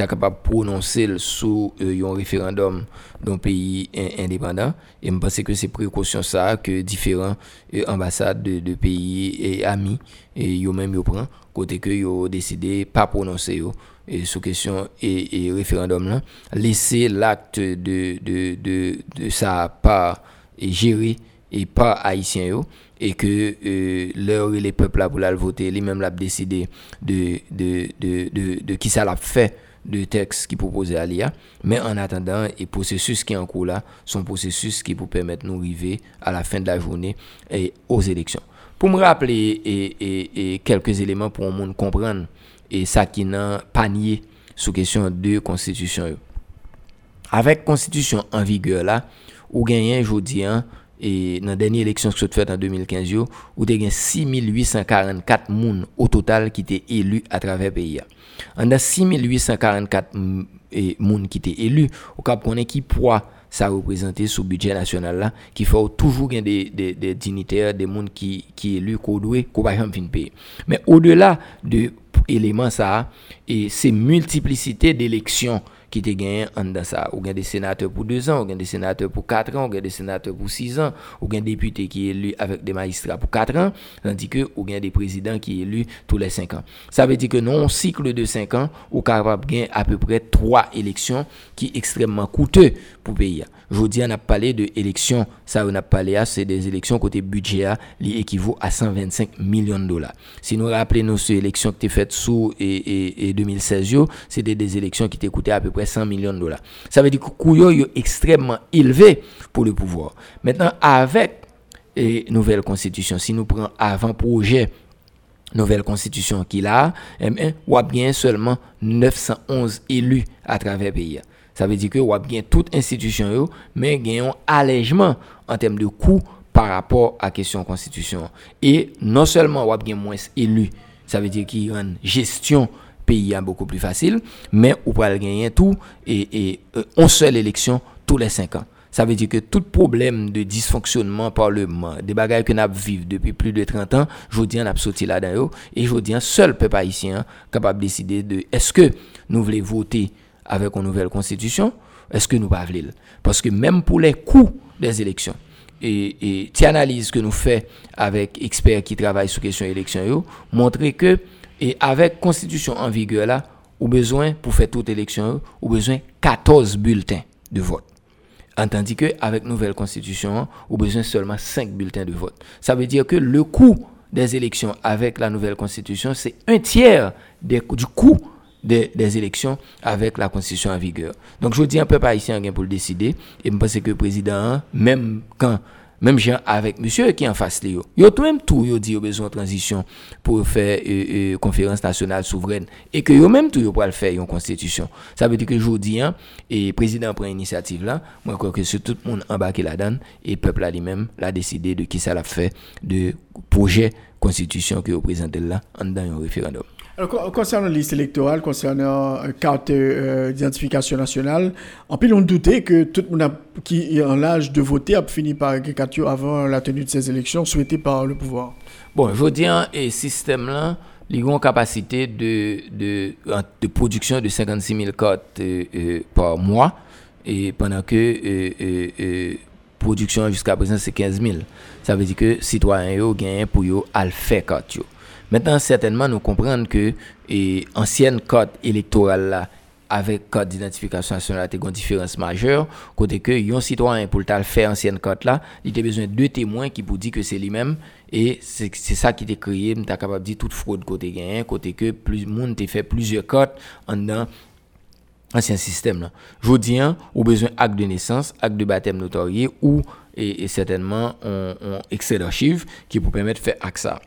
capable de prononcer sous euh, un référendum d'un pays indépendant. Et je pense que c'est précaution ça que différents euh, ambassades de, pays et amis, et yo même prend, côté que yo décidé pas prononcer et sous question et, référendum là, laisser l'acte de, de, de, de ça pas géré et pas haïtien et que euh, l'heure les peuples là pour la voter, les mêmes l'a décidé de de, de, de, de qui ça l'a fait de texte qui proposait à l'IA. Mais en attendant, et processus qui est en cours là, sont processus qui vous permettent de nous arriver à la fin de la journée et aux élections. Pour me rappeler et, quelques éléments pour monde comprendre et ça qui n'a panier sous question de constitution. Avec constitution en vigueur là, ou gagné aujourd'hui et dans la dernière élection qui s'est faite en 2015, où il y a 6844 personnes au total qui étaient élus à travers le pays. En a 6844 personnes qui étaient élus, au cas qu'on qui poids ça représentait budget national là, qui faut toujours des, des, des dignitaires, des gens qui, qui élus, qu'on doit, qu'on payer. Mais au-delà de éléments ça, et ces multiplicités d'élections qui te gagné en ça. Ou des sénateurs pour deux ans, ou des sénateurs pour quatre ans, ou des sénateurs pour six ans, ou des députés qui est élu avec des magistrats pour quatre ans, tandis que ou des présidents qui est élu tous les cinq ans. Ça veut dire que non, un cycle de cinq ans, ou capable gagner à peu près trois élections qui est extrêmement coûteux pour le pays. Aujourd'hui, on a parlé de élections, ça on a parlé, c'est des élections côté budget, qui équivaut à 125 millions de dollars. Si nous rappelons ces élections qui étaient faites sous et, et, 2016, c'était des élections qui coûtées à peu près 100 millions de dollars. Ça veut dire que le coût est extrêmement élevé pour le pouvoir. Maintenant, avec la nouvelle constitution, si nous prenons avant-projet nouvelle constitution qu'il a, eh bien, bien seulement 911 élus à travers le pays. Ça veut dire que y a bien toute institution, mais a un allègement en termes de coûts par rapport à la question constitution. Et non seulement y a bien moins élus, ça veut dire qu'il y a une gestion pays beaucoup plus facile, mais on peut gagner tout et, euh, une seule élection tous les cinq ans. Ça veut dire que tout problème de dysfonctionnement parlement, des bagages que nous vivons depuis plus de 30 ans, je dis, on a sorti là-dedans. Et je dis, seul peuple haïtien capable de décider de est-ce que nous voulons voter avec une nouvelle constitution, est-ce que nous pas Parce que même pour les coûts des élections, et, et analyse que nous faisons avec experts qui travaillent sur question élection, montrer que, et avec constitution en vigueur là, ou besoin pour faire toute élection, ou besoin 14 bulletins de vote. Tandis que avec nouvelle constitution, ou besoin seulement 5 bulletins de vote. Ça veut dire que le coût des élections avec la nouvelle constitution, c'est un tiers du coût des, des élections avec la constitution en vigueur. Donc je dis un peu pas ici pour le décider et je pense que le président même quand même gens avec monsieur qui en face de yo. Tout même tout yo dit yo besoin de transition pour faire euh, euh, conférence nationale souveraine et que yo même tout yo pour le faire une constitution. Ça veut dire que aujourd'hui hein, et président prend initiative là, moi je crois que c'est tout le monde embarqué là-dedans et peuple là lui-même l'a décidé de qui ça l'a fait de projet constitution que vous présentez là en dans un référendum. Alors, concernant la liste électorale, concernant la carte euh, d'identification nationale, en plus, on doutait que tout le monde qui est en l'âge de voter a fini par caricature avant la tenue de ces élections souhaitées par le pouvoir. Bon, je veux dire, et système-là, ils ont une capacité de, de, de, production de 56 000 cartes euh, euh, par mois, et pendant que production jusqu'à présent, c'est 15 000. Ça veut dire que citoyens gagnent pour eux faire carte. Maintenant, certainement, nous comprenons que l'ancienne code électorale avec code d'identification nationale, a une différence majeure. Côté que un citoyen, pour le faire ancienne code là, il a besoin de deux témoins qui vous disent que c'est lui-même. Et c'est ça qui est créé, tu capable de dire toute fraude côté gain, côté que plus monde t'a fait plusieurs codes en dans ancien système là. Dis, hein, ou besoin acte de naissance, acte de baptême notarié ou et, certainement un excès d'archives qui vous permettre de faire acte ça.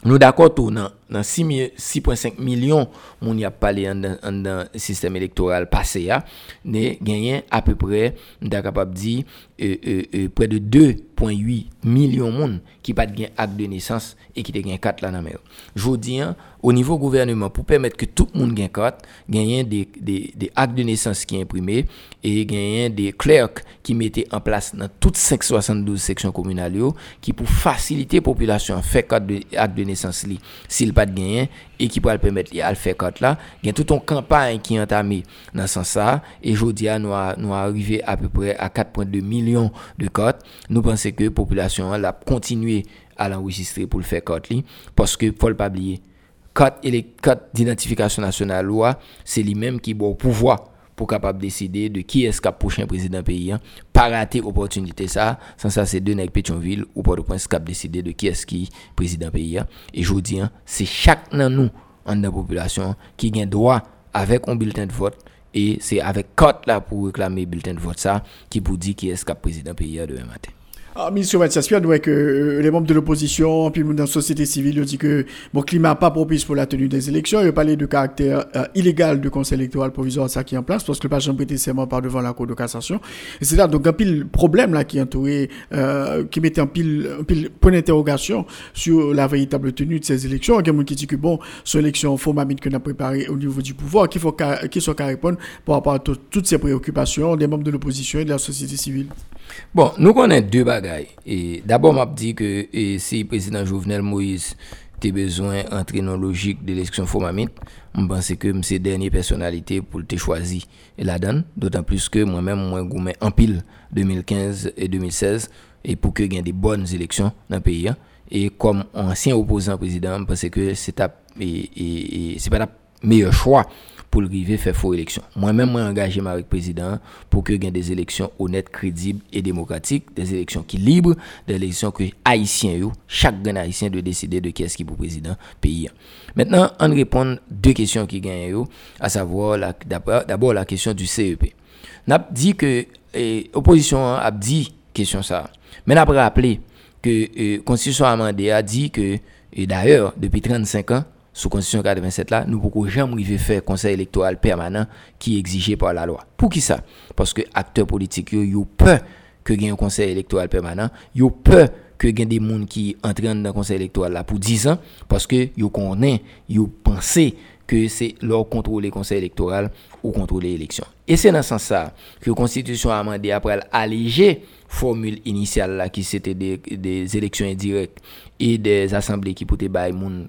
Nou d'akot ou nan, nan 6.5 milyon moun yap pale an dan sistem elektoral pase ya, ne genyen apè pre, nou da kapap di, e, e, e, pre de 2.8 milyon moun ki pat gen ak de nesans e ki te gen 4 lan nan mer. Jodi an, au niveau gouvernement pour permettre que tout le monde gagne carte, gagner des, des, actes de naissance qui imprimés et gagner des clercs qui mettaient en place dans toutes 572 sections communales qui pour faciliter la population faire carte de acte de naissance s'il pas de gagner et qui pourrait permettre à faire carte là, il y a toute une campagne qui est entamée dans ce sens là et aujourd'hui nous nous arrivé à peu près à 4.2 millions de cartes. Nous pensons que la population a continué à l'enregistrer pour le faire carte parce que faut pas oublier cartes d'identification nationale loi, c'est lui-même qui a pouvoir pour capable décider de qui est-ce le prochain président pays hein. pas rater opportunité ça sans ça c'est deux nèg Pétionville ou Port-au-Prince qui décider de qui est-ce qui président pays hein. et je dis hein, c'est chaque nan nous en la population qui a droit avec un bulletin de vote et c'est avec carte là pour réclamer bulletin de vote ça qui vous dit qui est-ce qui président pays demain matin ah, Monsieur Mathias Pierre, que euh, les membres de l'opposition, puis dans la société civile, ont dit que le climat pas propice pour la tenue des élections. Ils ont parlé de caractère euh, illégal du conseil électoral provisoire ça qui est en place, parce que le patient prêté serment par devant la Cour de cassation. Et c'est là, donc, un pile problème là qui entourait, euh, qui mettait un pile, un pile point d'interrogation sur la véritable tenue de ces élections. Il y a qui dit que bon, ces élections, faut que qu'on a préparé au niveau du pouvoir, qu'il faut qu'il soit qu'à répondre par rapport à toutes ces préoccupations des membres de l'opposition et de la société civile. Bon, nous connaissons deux bagailles. Et d'abord, m'a dit que et si président Jovenel Moïse a besoin d'entrer dans logique de l'élection Fomamit, je pense que c'est dernière personnalité pour te choisir la donne. D'autant plus que moi-même, moi, j'ai en pile 2015 et 2016 et pour que ait des bonnes élections dans le pays. Hein. Et comme ancien opposant président, je pense que c'est pas le meilleur choix pour arriver faire faux élection. Moi-même, moi, engagé avec le président pour que ait des élections honnêtes, crédibles et démocratiques, des élections qui libres, des élections que haïtiens, chaque grand haïtien doit décider de qui est-ce qui est pour président pays. Maintenant, on répond deux questions qui gagnent, à savoir d'abord la question du CEP. On a dit que l'opposition a dit question ça. Mais on a rappelé que la Constitution amendée a dit que, et d'ailleurs, depuis 35 ans, sous Constitution 87 là, nous ne pouvons jamais faire conseil électoral permanent qui est exigé par la loi. Pour qui ça? Parce que acteurs politiques, ils ont peur que un conseil électoral permanent, ont peur que des gens qui entrent dans le conseil électoral là pour 10 ans, parce que pensent que c'est leur contrôler conseil électoral ou contrôler l'élection. Et c'est dans ce sens-là que la Constitution a amendé après alléger formule initiale là qui c'était des élections indirectes et des assemblées qui pouvaient bailler mon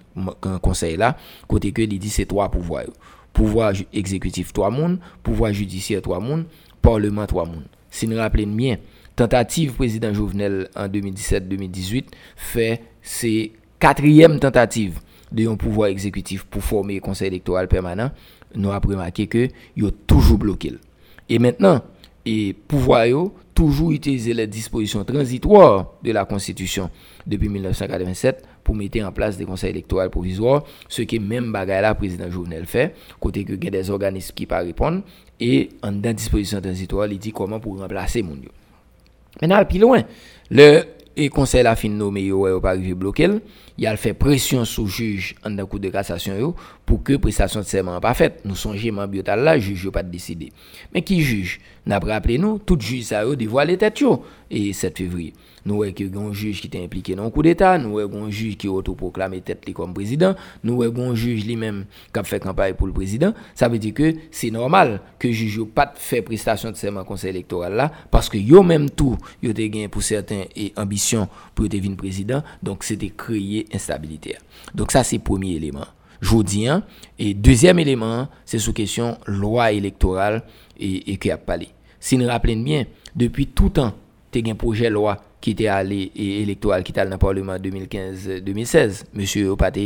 conseil là côté que il dit c'est trois pouvoirs. Pouvoir exécutif trois monde pouvoir judiciaire trois monde parlement trois monde si nous rappelons bien tentative président Jovenel en 2017-2018 fait c'est quatrième tentative de pouvoir exécutif pour former un conseil électoral permanent nous avons remarqué que a toujours bloqué. Et maintenant et pouvoir toujours utiliser les dispositions transitoires de la Constitution depuis 1987 pour mettre en place des conseils électoraux provisoires, ce qui même bagaille président Jovenel fait, côté que il y a des organismes qui pas répondre et en dans disposition transitoire, il dit comment pour remplacer mon. Maintenant, plus loin, le conseil la fin nommé ou pas arrivé bloquer il a fait pression sur juge en dans cour de cassation yo pour que prestation de serment pas faite nous songeons man biotal là juge yo pas décidé mais qui juge n'a rappelé nous tout juge ça yo dévoilé tête yo. Et 7 février nous que un juge qui est impliqué dans un coup d'état nous voyons un juge qui autoproclamé tête comme président nous voyons un juge lui-même qui a fait campagne pour le président. Ça veut dire que c'est normal que juge yo pas fait prestation de serment conseil électoral parce que yo même tout gagné pour certains et ambition pour devenir président. Donc c'était créer instabilité. Donc ça c'est premier élément. Je dis hein. et deuxième élément c'est sous question loi électorale et, qui a parlé. Si nous rappelons bien depuis tout temps tu un projet de loi ki te ale e elektoral ki tal nan parleman 2015-2016. Monsie yo pate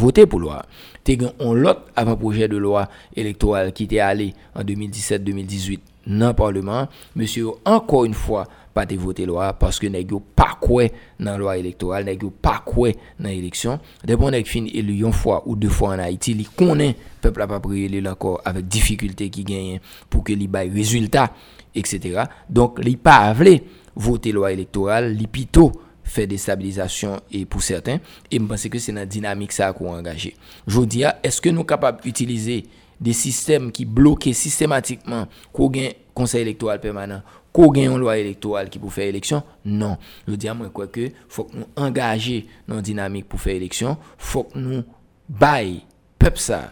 vote pou lwa. Te gen on lot avan proje de lwa elektoral ki te ale an 2017-2018 nan parleman. Monsie yo anko yon fwa pate vote lwa paske neg yo pa kwe nan lwa elektoral, neg yo pa kwe nan eleksyon. Depon neg fin elu yon fwa ou de fwa an Haiti li konen pepl apapri elu lankor avek difikulte ki genyen pou ke li bay rezultat, etc. Donk li pa avle voter loi électorale, l'ipito fait déstabilisation et pour certains, et je pense que c'est la dynamique ça qu'on engagé. Je dis, est-ce que nous sommes capables d'utiliser des systèmes qui bloquent systématiquement qu'on conseil électoral permanent, qu'on gagne une loi électorale qui pour faire élection? Non. Je dis moi quoi que, faut que nous engager dans la dynamique pour faire élection, faut que nous baille peuple ça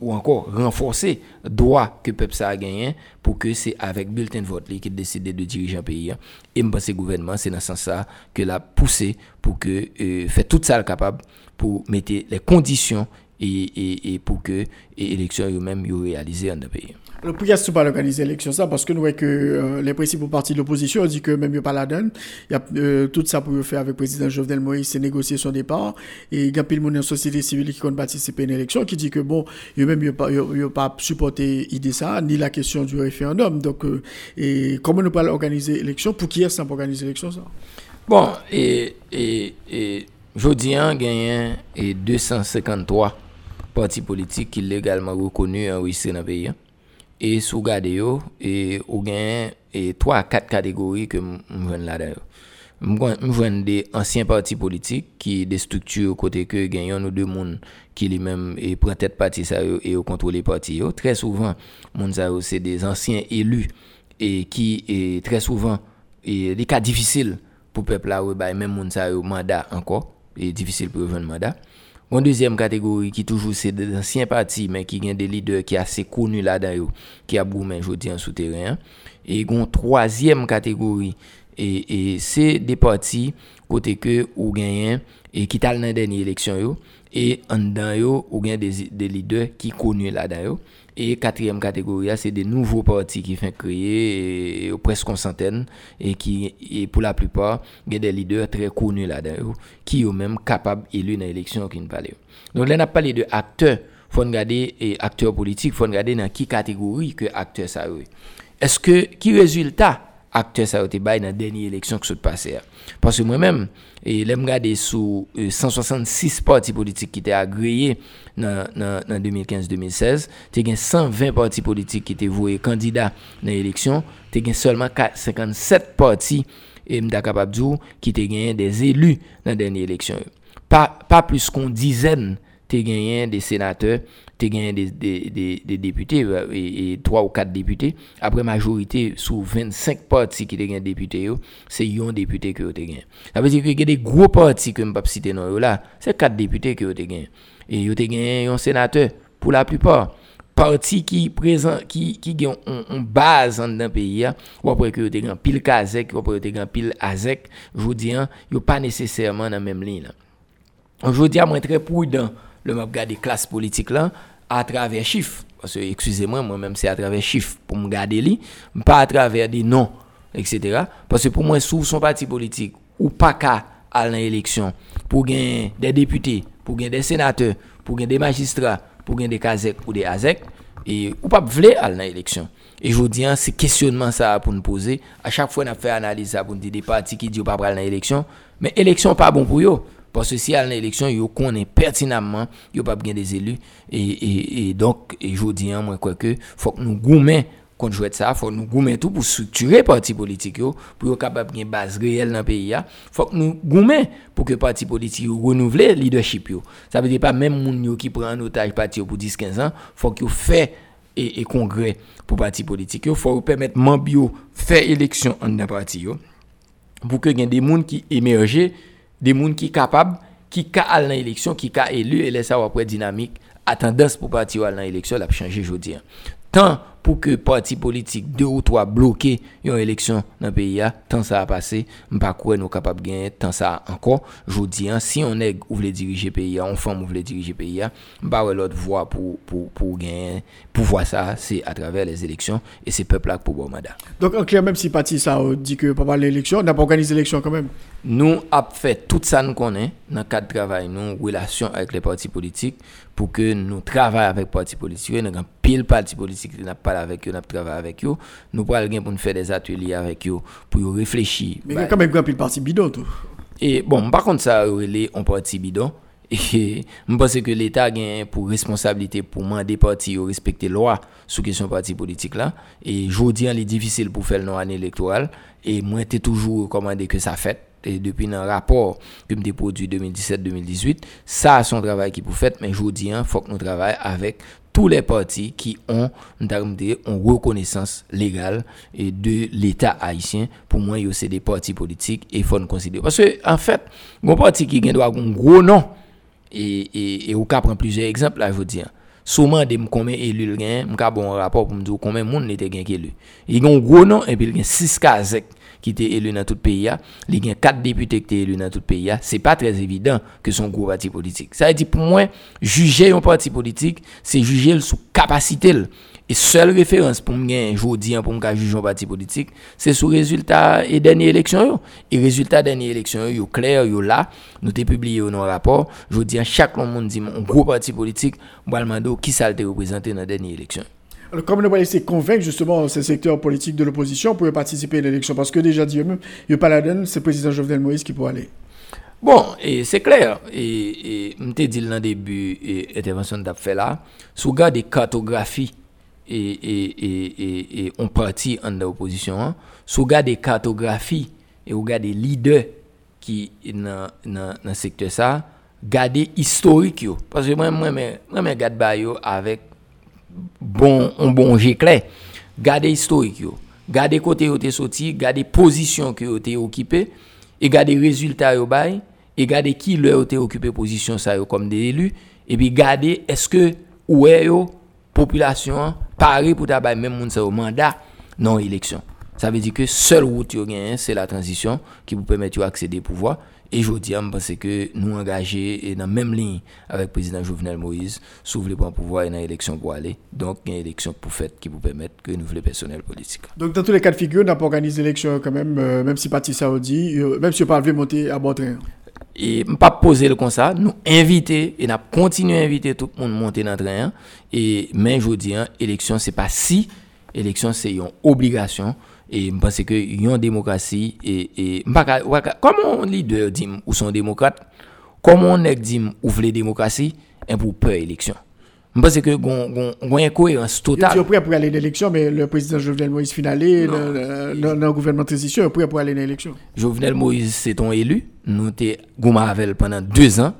ou encore renforcer droit que peuple a gagné pour que c'est avec bulletin de vote qui décide de diriger un pays. Et je pense gouvernement, c'est dans ce sens-là que l'a poussé pour que euh, fait tout ça capable pour mettre les conditions et, et, et pour que l'élection eux-mêmes réalisées dans le pays. Alors, pourquoi est-ce pas organiser l'élection ça Parce que nous voyons que euh, les principaux partis de l'opposition ont dit que même a pas la donne. Il y a euh, tout ça pour faire avec le président Jovenel Moïse, c'est négocier son départ. Et il y a pile monde en société civile qui compte participer à une élection qui dit que bon, il même a pas, pas supporté l'idée ça, ni la question du référendum. Donc, euh, et comment nous pas organiser l'élection Pour qui est-ce qu'on organiser l'élection ça? Bon, et, et, et gagné et 253 partis politiques qui légalement reconnus le pays. Et sous gade yo, et ou gen et 3 4 catégories que m'jwen là dedans. M'jwen des anciens partis politiques qui des structures côté que gen yon ou deux moun qui li tête parti ça et au contrôle les partis yo. Très souvent, moun ça c'est des anciens élus et qui est très souvent et des cas difficiles pour peuple là même moun ça mandat encore et difficile pour rejoindre mandat. Gon deuxième catégorie qui toujours c'est des anciens partis mais qui gagne des leaders qui assez connus là-dedans qui a boumé aujourd'hui en souterrain. Et gon troisième catégorie et, et c'est des partis côté que ou gagnent et qui tal dans dernière élection yo et en dedans yo ou gagne des, des leaders qui connus là-dedans. Et quatrième catégorie, c'est des nouveaux partis qui font créer presque une centaine et qui, et pour la plupart, il y a des leaders très connus là-dedans qui sont même capables d'élu dans l'élection qui ne. Donc là, on a parlé de acteurs. Faut regarder et acteurs politiques, faut regarder dans quelle catégorie que acteurs ça Est-ce que, qui résultat akte sa yo te bay nan denye eleksyon ki sot pase ya. Paske mwen men, e, lem gade sou e, 166 parti politik ki te agreye nan, nan, nan 2015-2016, te gen 120 parti politik ki te vouye kandida nan eleksyon, te gen solman 57 parti e, mda kapabdou ki te gen des elu nan denye eleksyon. Pa, pa plus kon dizen parti tu gagné des sénateurs, tu gagné des, des, des, députés, euh, et, 3 ou 4 députés. Après, majorité, sous 25 partis qui ont gagné députés, c'est un député qui ont gagné. Ça veut dire qu'il y a des gros partis que je ne pas citer là, c'est 4 députés qui ont gagné. Et ils ont gagné un sénateur, pour la plupart. Parti qui présent qui qui ont une base dans le pays ou après que vous avez pile kazek ou après que vous pile azek je vous dis hein, pas nécessairement dans la même ligne je vous dis moi très prudent le m'a regarder classe politique là à travers chiffres parce que excusez-moi moi-même c'est à travers chiffres pour me garder li pas à travers des noms etc. parce que pour moi sous son parti politique ou pas qu'à dans l'élection pour gagner des députés pour gagner des sénateurs pour gagner des magistrats pour gagner des kazek ou des azek Et ou pas vle dans l'élection. Et je vous dis, hein, c'est questionnement ça pour nous poser. À chaque fois, on a fait analyse pour nous dire des partis qui disent pas dans l'élection. Mais l'élection pas bon pour eux. Parce que si à l'élection, ils connaissent pertinemment, ils pas bien des élus. Et, et, donc, et je dis, hein, moi, quoi que, faut que nous goumons contre jouer ça, faut nous tout pour structurer parti politique yo, pour être capable une base réelle dans le pays Faut que nous goumons pour que parti politique renouvelle leadership yo. Ça veut dire pas même moun qui prend en otage parti pour 10 15 ans, faut qu'il fait et, et congrès pour parti politique yo, faut permettre membres faire élection en parti yo pour que y ait des gens qui émergent, des gens qui sont capables, qui sont à l'élection, qui sont élus et laissent après dynamique, à tendance pour partir à l'élection, la changer aujourd'hui. Tant pour que parti politique deux ou trois bloqués une élection dans le pays tant ça a passé pas quoi nous capable gagner tant ça encore. Je dis hein, si on est ou voulez diriger pays on femme ou voulez diriger pays pas l'autre voie pour pour pour gagner pour voir ça c'est à travers les élections et c'est peuple là pour bon mandat. Donc en clair même si parti ça dit que pas l'élection on n'a pas organisé l'élection quand même. Nous avons fait tout ça nous connaît dans le cadre de travail nous relation avec les partis politiques pour que nous travaillions avec les partis politiques. Nous avons pile parti politique n'a pas avec eux, n'a travaillé avec eux. Nous pourrons pour nous faire des ateliers avec eux, pour réfléchir. Mais il y a quand même un parti bidon, tout. Et bon, par contre, ça, il un parti bidon. Et <laughs> je pense que l'État a pour responsabilité pour demander parti à respecter la loi sur question parti politique là. Et je dis, il est difficile pour faire le année électorale. Et moi, j'ai toujours recommandé que ça fait. Et depuis un rapport que je produit 2017-2018, ça a son travail qui pour faire, mais je dis, il faut que nous travaillions avec tous les partis qui ont une reconnaissance légale de l'État haïtien. Pour moi, c'est des partis politiques et il faut considérer. Parce que, en fait, un parti qui a un gros nom, et, et, au cas prend plusieurs exemples, je veux dire. Souvent, de combien élu le je un bon rapport pour me dire combien de monde était élu. Il y a un gros nom et puis il y a 6 cases qui étaient élus dans tout le pays, il y a quatre députés qui étaient élus dans tout le pays, c'est pas très évident que son gros parti politique. Ça veut dire pour moi, juger un parti politique, c'est juger sous capacité. Et seule référence pour moi, aujourd'hui, pour me juger un parti politique, c'est sur résultat et dernière élection. Et résultat dernière élection, yo clair, yo là, nous t'ai publié dans rapport. Je dis chaque monde un gros parti politique, moi qui a représenté dans la dernière élection? Comment ne pas laisser convaincre justement ces secteurs politiques de l'opposition pour participer à l'élection Parce que déjà dit eux-mêmes, il pas la donne, c'est le président Jovenel Moïse qui pourrait aller. Bon, et c'est clair. Et, et je dit dans le début de l'intervention de fait là, sous garde des cartographies et, on partit en opposition, hein, sous garde des cartographies et au des leaders qui dans le secteur ça, garder historique Parce que moi, moi, moi, moi, garde avec bon, un bon clair. Gardez historique, gardez côté où sorti, gardez position que vous occupé, et gardez résultats yo bay, et gardez qui leur été occupé position ça comme des élus, et puis gardez est-ce que est yo population paré pour même moun ça au mandat non élection. Ça veut dire que seule route yo c'est la transition qui vous permet d'accéder au pouvoir et je dis, je pense que nous engagés dans la même ligne avec le président Jovenel Moïse, voulez prendre pouvoir dans l'élection pour aller. Donc, il y a une élection pour faire qui vous permettre que nous voulons personnel politique. Donc, dans tous les cas de figure, on n'a pas organisé l'élection quand même, euh, même si Parti Saoudi, euh, même si on pas monter à bon train. Et pas poser le comme ça, nous inviter et nous continuer à inviter tout le monde à monter dans le train. Et, mais je dis, l'élection, ce n'est pas si, l'élection, c'est une obligation. E mpense ke yon demokrasi e, e mbaka waka Koman lider dim ou son demokrate Koman nek dim ou vle demokrasi En pou pre eleksyon? Mpense ke gwenye koherans total. Yo prè pou alè n'eleksyon Men le prezident Jovenel Moïse finalè non. Nan gouvernement transisyon Prè pou alè n'eleksyon Jovenel Moïse se ton elu Nou te gouma avèl pendant 2 an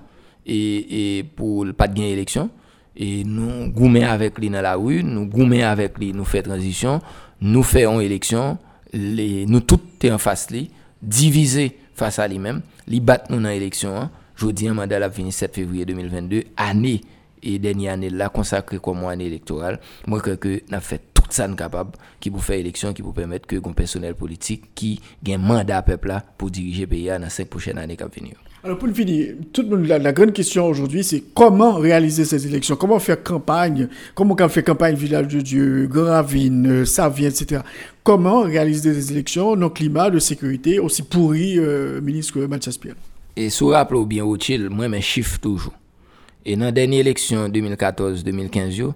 e, e pou l'pat gen eleksyon. E nou goumen avèk li nan la ou Nou goumen avèk li nou fè transisyon nous faisons élection, nous tous en face lui, divisés face à lui-même, lui battent nous dans l'élection. Je dis un mandat la 27 février 2022, année et dernière année là consacrée comme année électorale. Moi, je crois que nous fait tout ça capable qui vous faire élection, qui vous permettre que un personnel politique qui a un mandat pour diriger le pays dans les cinq prochaines années qui venir. Alors pour le finir, toute la, la grande question aujourd'hui, c'est comment réaliser ces élections, comment faire campagne, comment on fait campagne Village de Dieu, Gravine, euh, Savien, etc. Comment réaliser des élections? Dans un climat de sécurité aussi pourri, euh, ministre Mathias Pierre Et si vous rappelez bien, chill, moi, mes chiffres toujours. Et dans la dernière élection 2014-2015,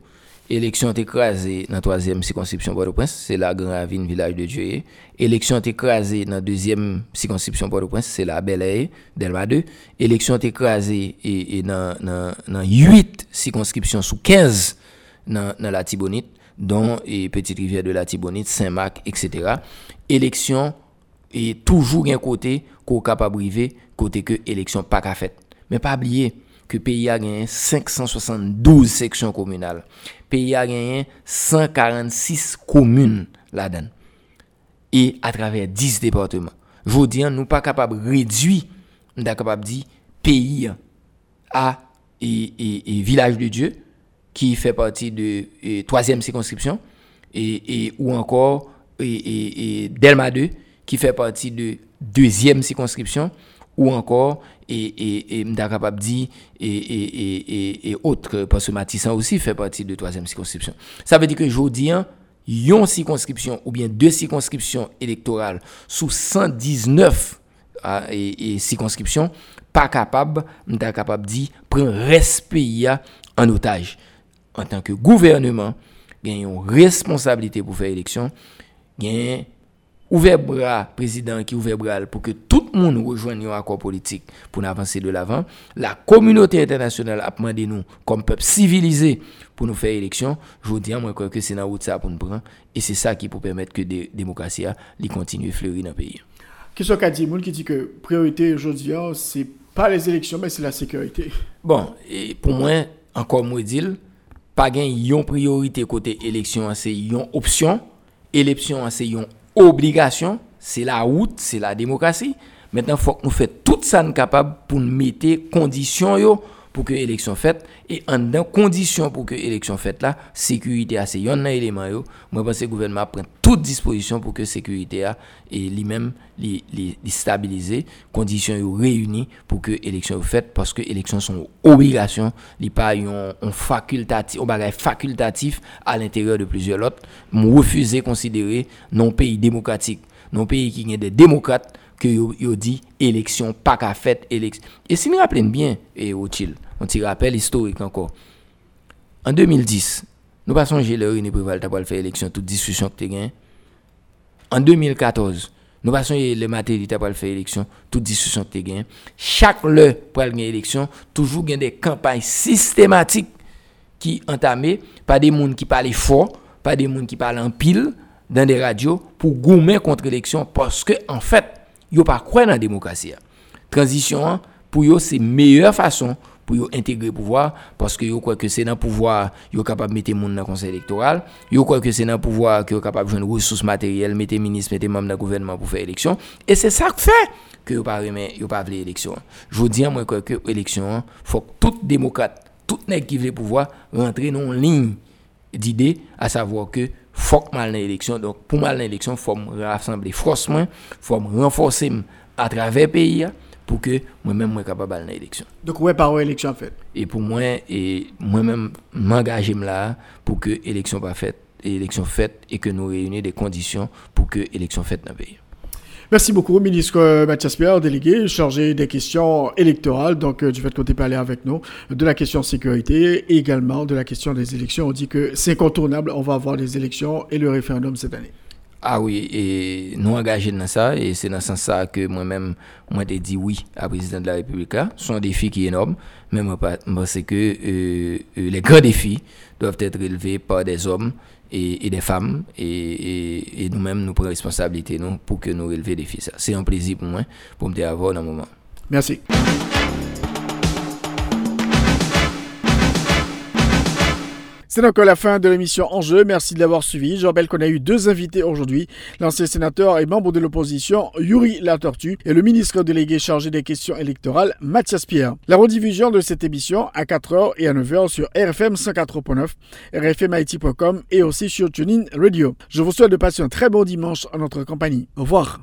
Eleksyon te krasi nan 3e sikonskripsyon Port-au-Prince, se la Grand Ravine Village de Dieu. Eleksyon te krasi nan 2e sikonskripsyon Port-au-Prince, se la Bel Air, Delma 2. Eleksyon te krasi e, e nan, nan, nan 8 sikonskripsyon sou 15 nan, nan la Tibonite, don e Petite Rivière de la Tibonite, Saint-Marc, etc. Eleksyon e toujou gen kote ko kapabrive kote ke eleksyon pa ka fet. Men pa bliye. Que pays a gagné 572 sections communales. Pays a gagné 146 communes là-dedans. Et à travers 10 départements. Je dis, nous pas capable de réduire, nous pas de dire pays à et, village de Dieu qui fait partie de troisième circonscription et, ou encore et, Delma 2 qui fait partie de deuxième circonscription ou encore et et et capable dit et et et et autres parce que Matissan aussi fait partie de troisième circonscription. Ça veut dire que jodi une circonscription ou bien deux circonscriptions électorales sous 119 ah, circonscriptions pas capable m'ta capable dit prendre respect en otage en tant que gouvernement gagne une responsabilité pour faire élection Ouver bra prezident ki ouver bral pou ke tout moun rejoen yon akor politik pou nan avanse de lavan. La komunote internasyonal apman de nou kom pep sivilize pou nou fey eleksyon. Jodi an mwen kwenke se nan wout sa pou nou pran. E se sa ki pou pemet ke de, demokrasi a li kontinu fleuri nan peyi. Kiswa ka di moun ki di ke priorite jodi an se pa les eleksyon men se la sekurite. Bon, pou mwen ankor mwen dil, pa gen yon priorite kote eleksyon an se yon opsyon. Eleksyon an se yon obligation, c'est la route, c'est la démocratie. Maintenant, il faut que nous fassions tout ça capable pour nous mettre conditions pour que l'élection faite et en dans conditions pour que l'élection faite là, sécurité a c'est un élément yo. Moi pense gouvernement prend toute disposition pour que sécurité a et lui-même les les stabiliser, conditions yo réunies pour que l'élection faite parce que élections sont obligation, li pas un facultatif, on bagage facultatif à l'intérieur de plusieurs autres. Moi refuser considérer non pays démocratique, non pays qui est des démocrates que yo, dit élection pas qu'à fait élection. Et si nous rappelons bien et utile, on t'y rappelle historique encore. En 2010, nous passons le René Préval pour faire élection toute discussion que tu. En 2014, nous passons le matériel pour faire élection toute discussion que tu. Chaque le pour gagner élection, toujours gagne des campagnes systématiques qui entamées par des gens qui parlent fort, pas des gens qui parlent en pile dans des radios pour gommer contre l'élection parce que en fait yo pas croire dans la démocratie. Transition pour eux c'est meilleure façon pour intégrer le pouvoir parce que yo croit que c'est dans le pouvoir yo capable mettre monde dans le conseil électoral yo croit que c'est dans le pouvoir que yo capable joindre ressources matérielles mettre ministre mettre membres dans gouvernement pour faire élection. Et c'est ça que fait que yo pas remet yo pas appeler élection. Je vous dis moi que élection faut que tout démocrate tout nèg qui veut pouvoir rentrer dans une ligne d'idées, à savoir que faut que mal dans l'élection. Donc pour mal dans l'élection il faut me rassembler forcement faut me renforcer à travers le pays. Pour que moi-même sois capable dans l'élection. Donc, ouais, par élection en fait. Et pour moi, et moi-même, m'engager là pour que l'élection pas faite, élection faite et que nous réunions des conditions pour que l'élection faite dans le pays. Merci beaucoup, ministre Mathias Pierre, délégué, chargé des questions électorales. Donc, euh, du fait qu'on ait parlé avec nous de la question sécurité et également de la question des élections. On dit que c'est incontournable, on va avoir des élections et le référendum cette année. Ah oui, et nous engagés dans ça, et c'est dans ce sens que moi-même, moi, j'ai dit oui à président de la République. C'est un défi qui est énorme, mais moi, c'est que euh, euh, les grands défis doivent être relevés par des hommes et, des femmes et, nous-mêmes nous prenons responsabilité nous, pour que nous relevions des défis. C'est un plaisir pour moi pour me avoir dans un moment. Merci. C'est donc la fin de l'émission Enjeu. Merci de l'avoir suivi. Je rappelle qu'on a eu deux invités aujourd'hui. L'ancien sénateur et membre de l'opposition, Yuri Latortu, et le ministre délégué chargé des questions électorales, Mathias Pierre. La rediffusion de cette émission à 4h et à 9h sur RFM 104.9, rfmit.com et aussi sur TuneIn Radio. Je vous souhaite de passer un très bon dimanche en notre compagnie. Au revoir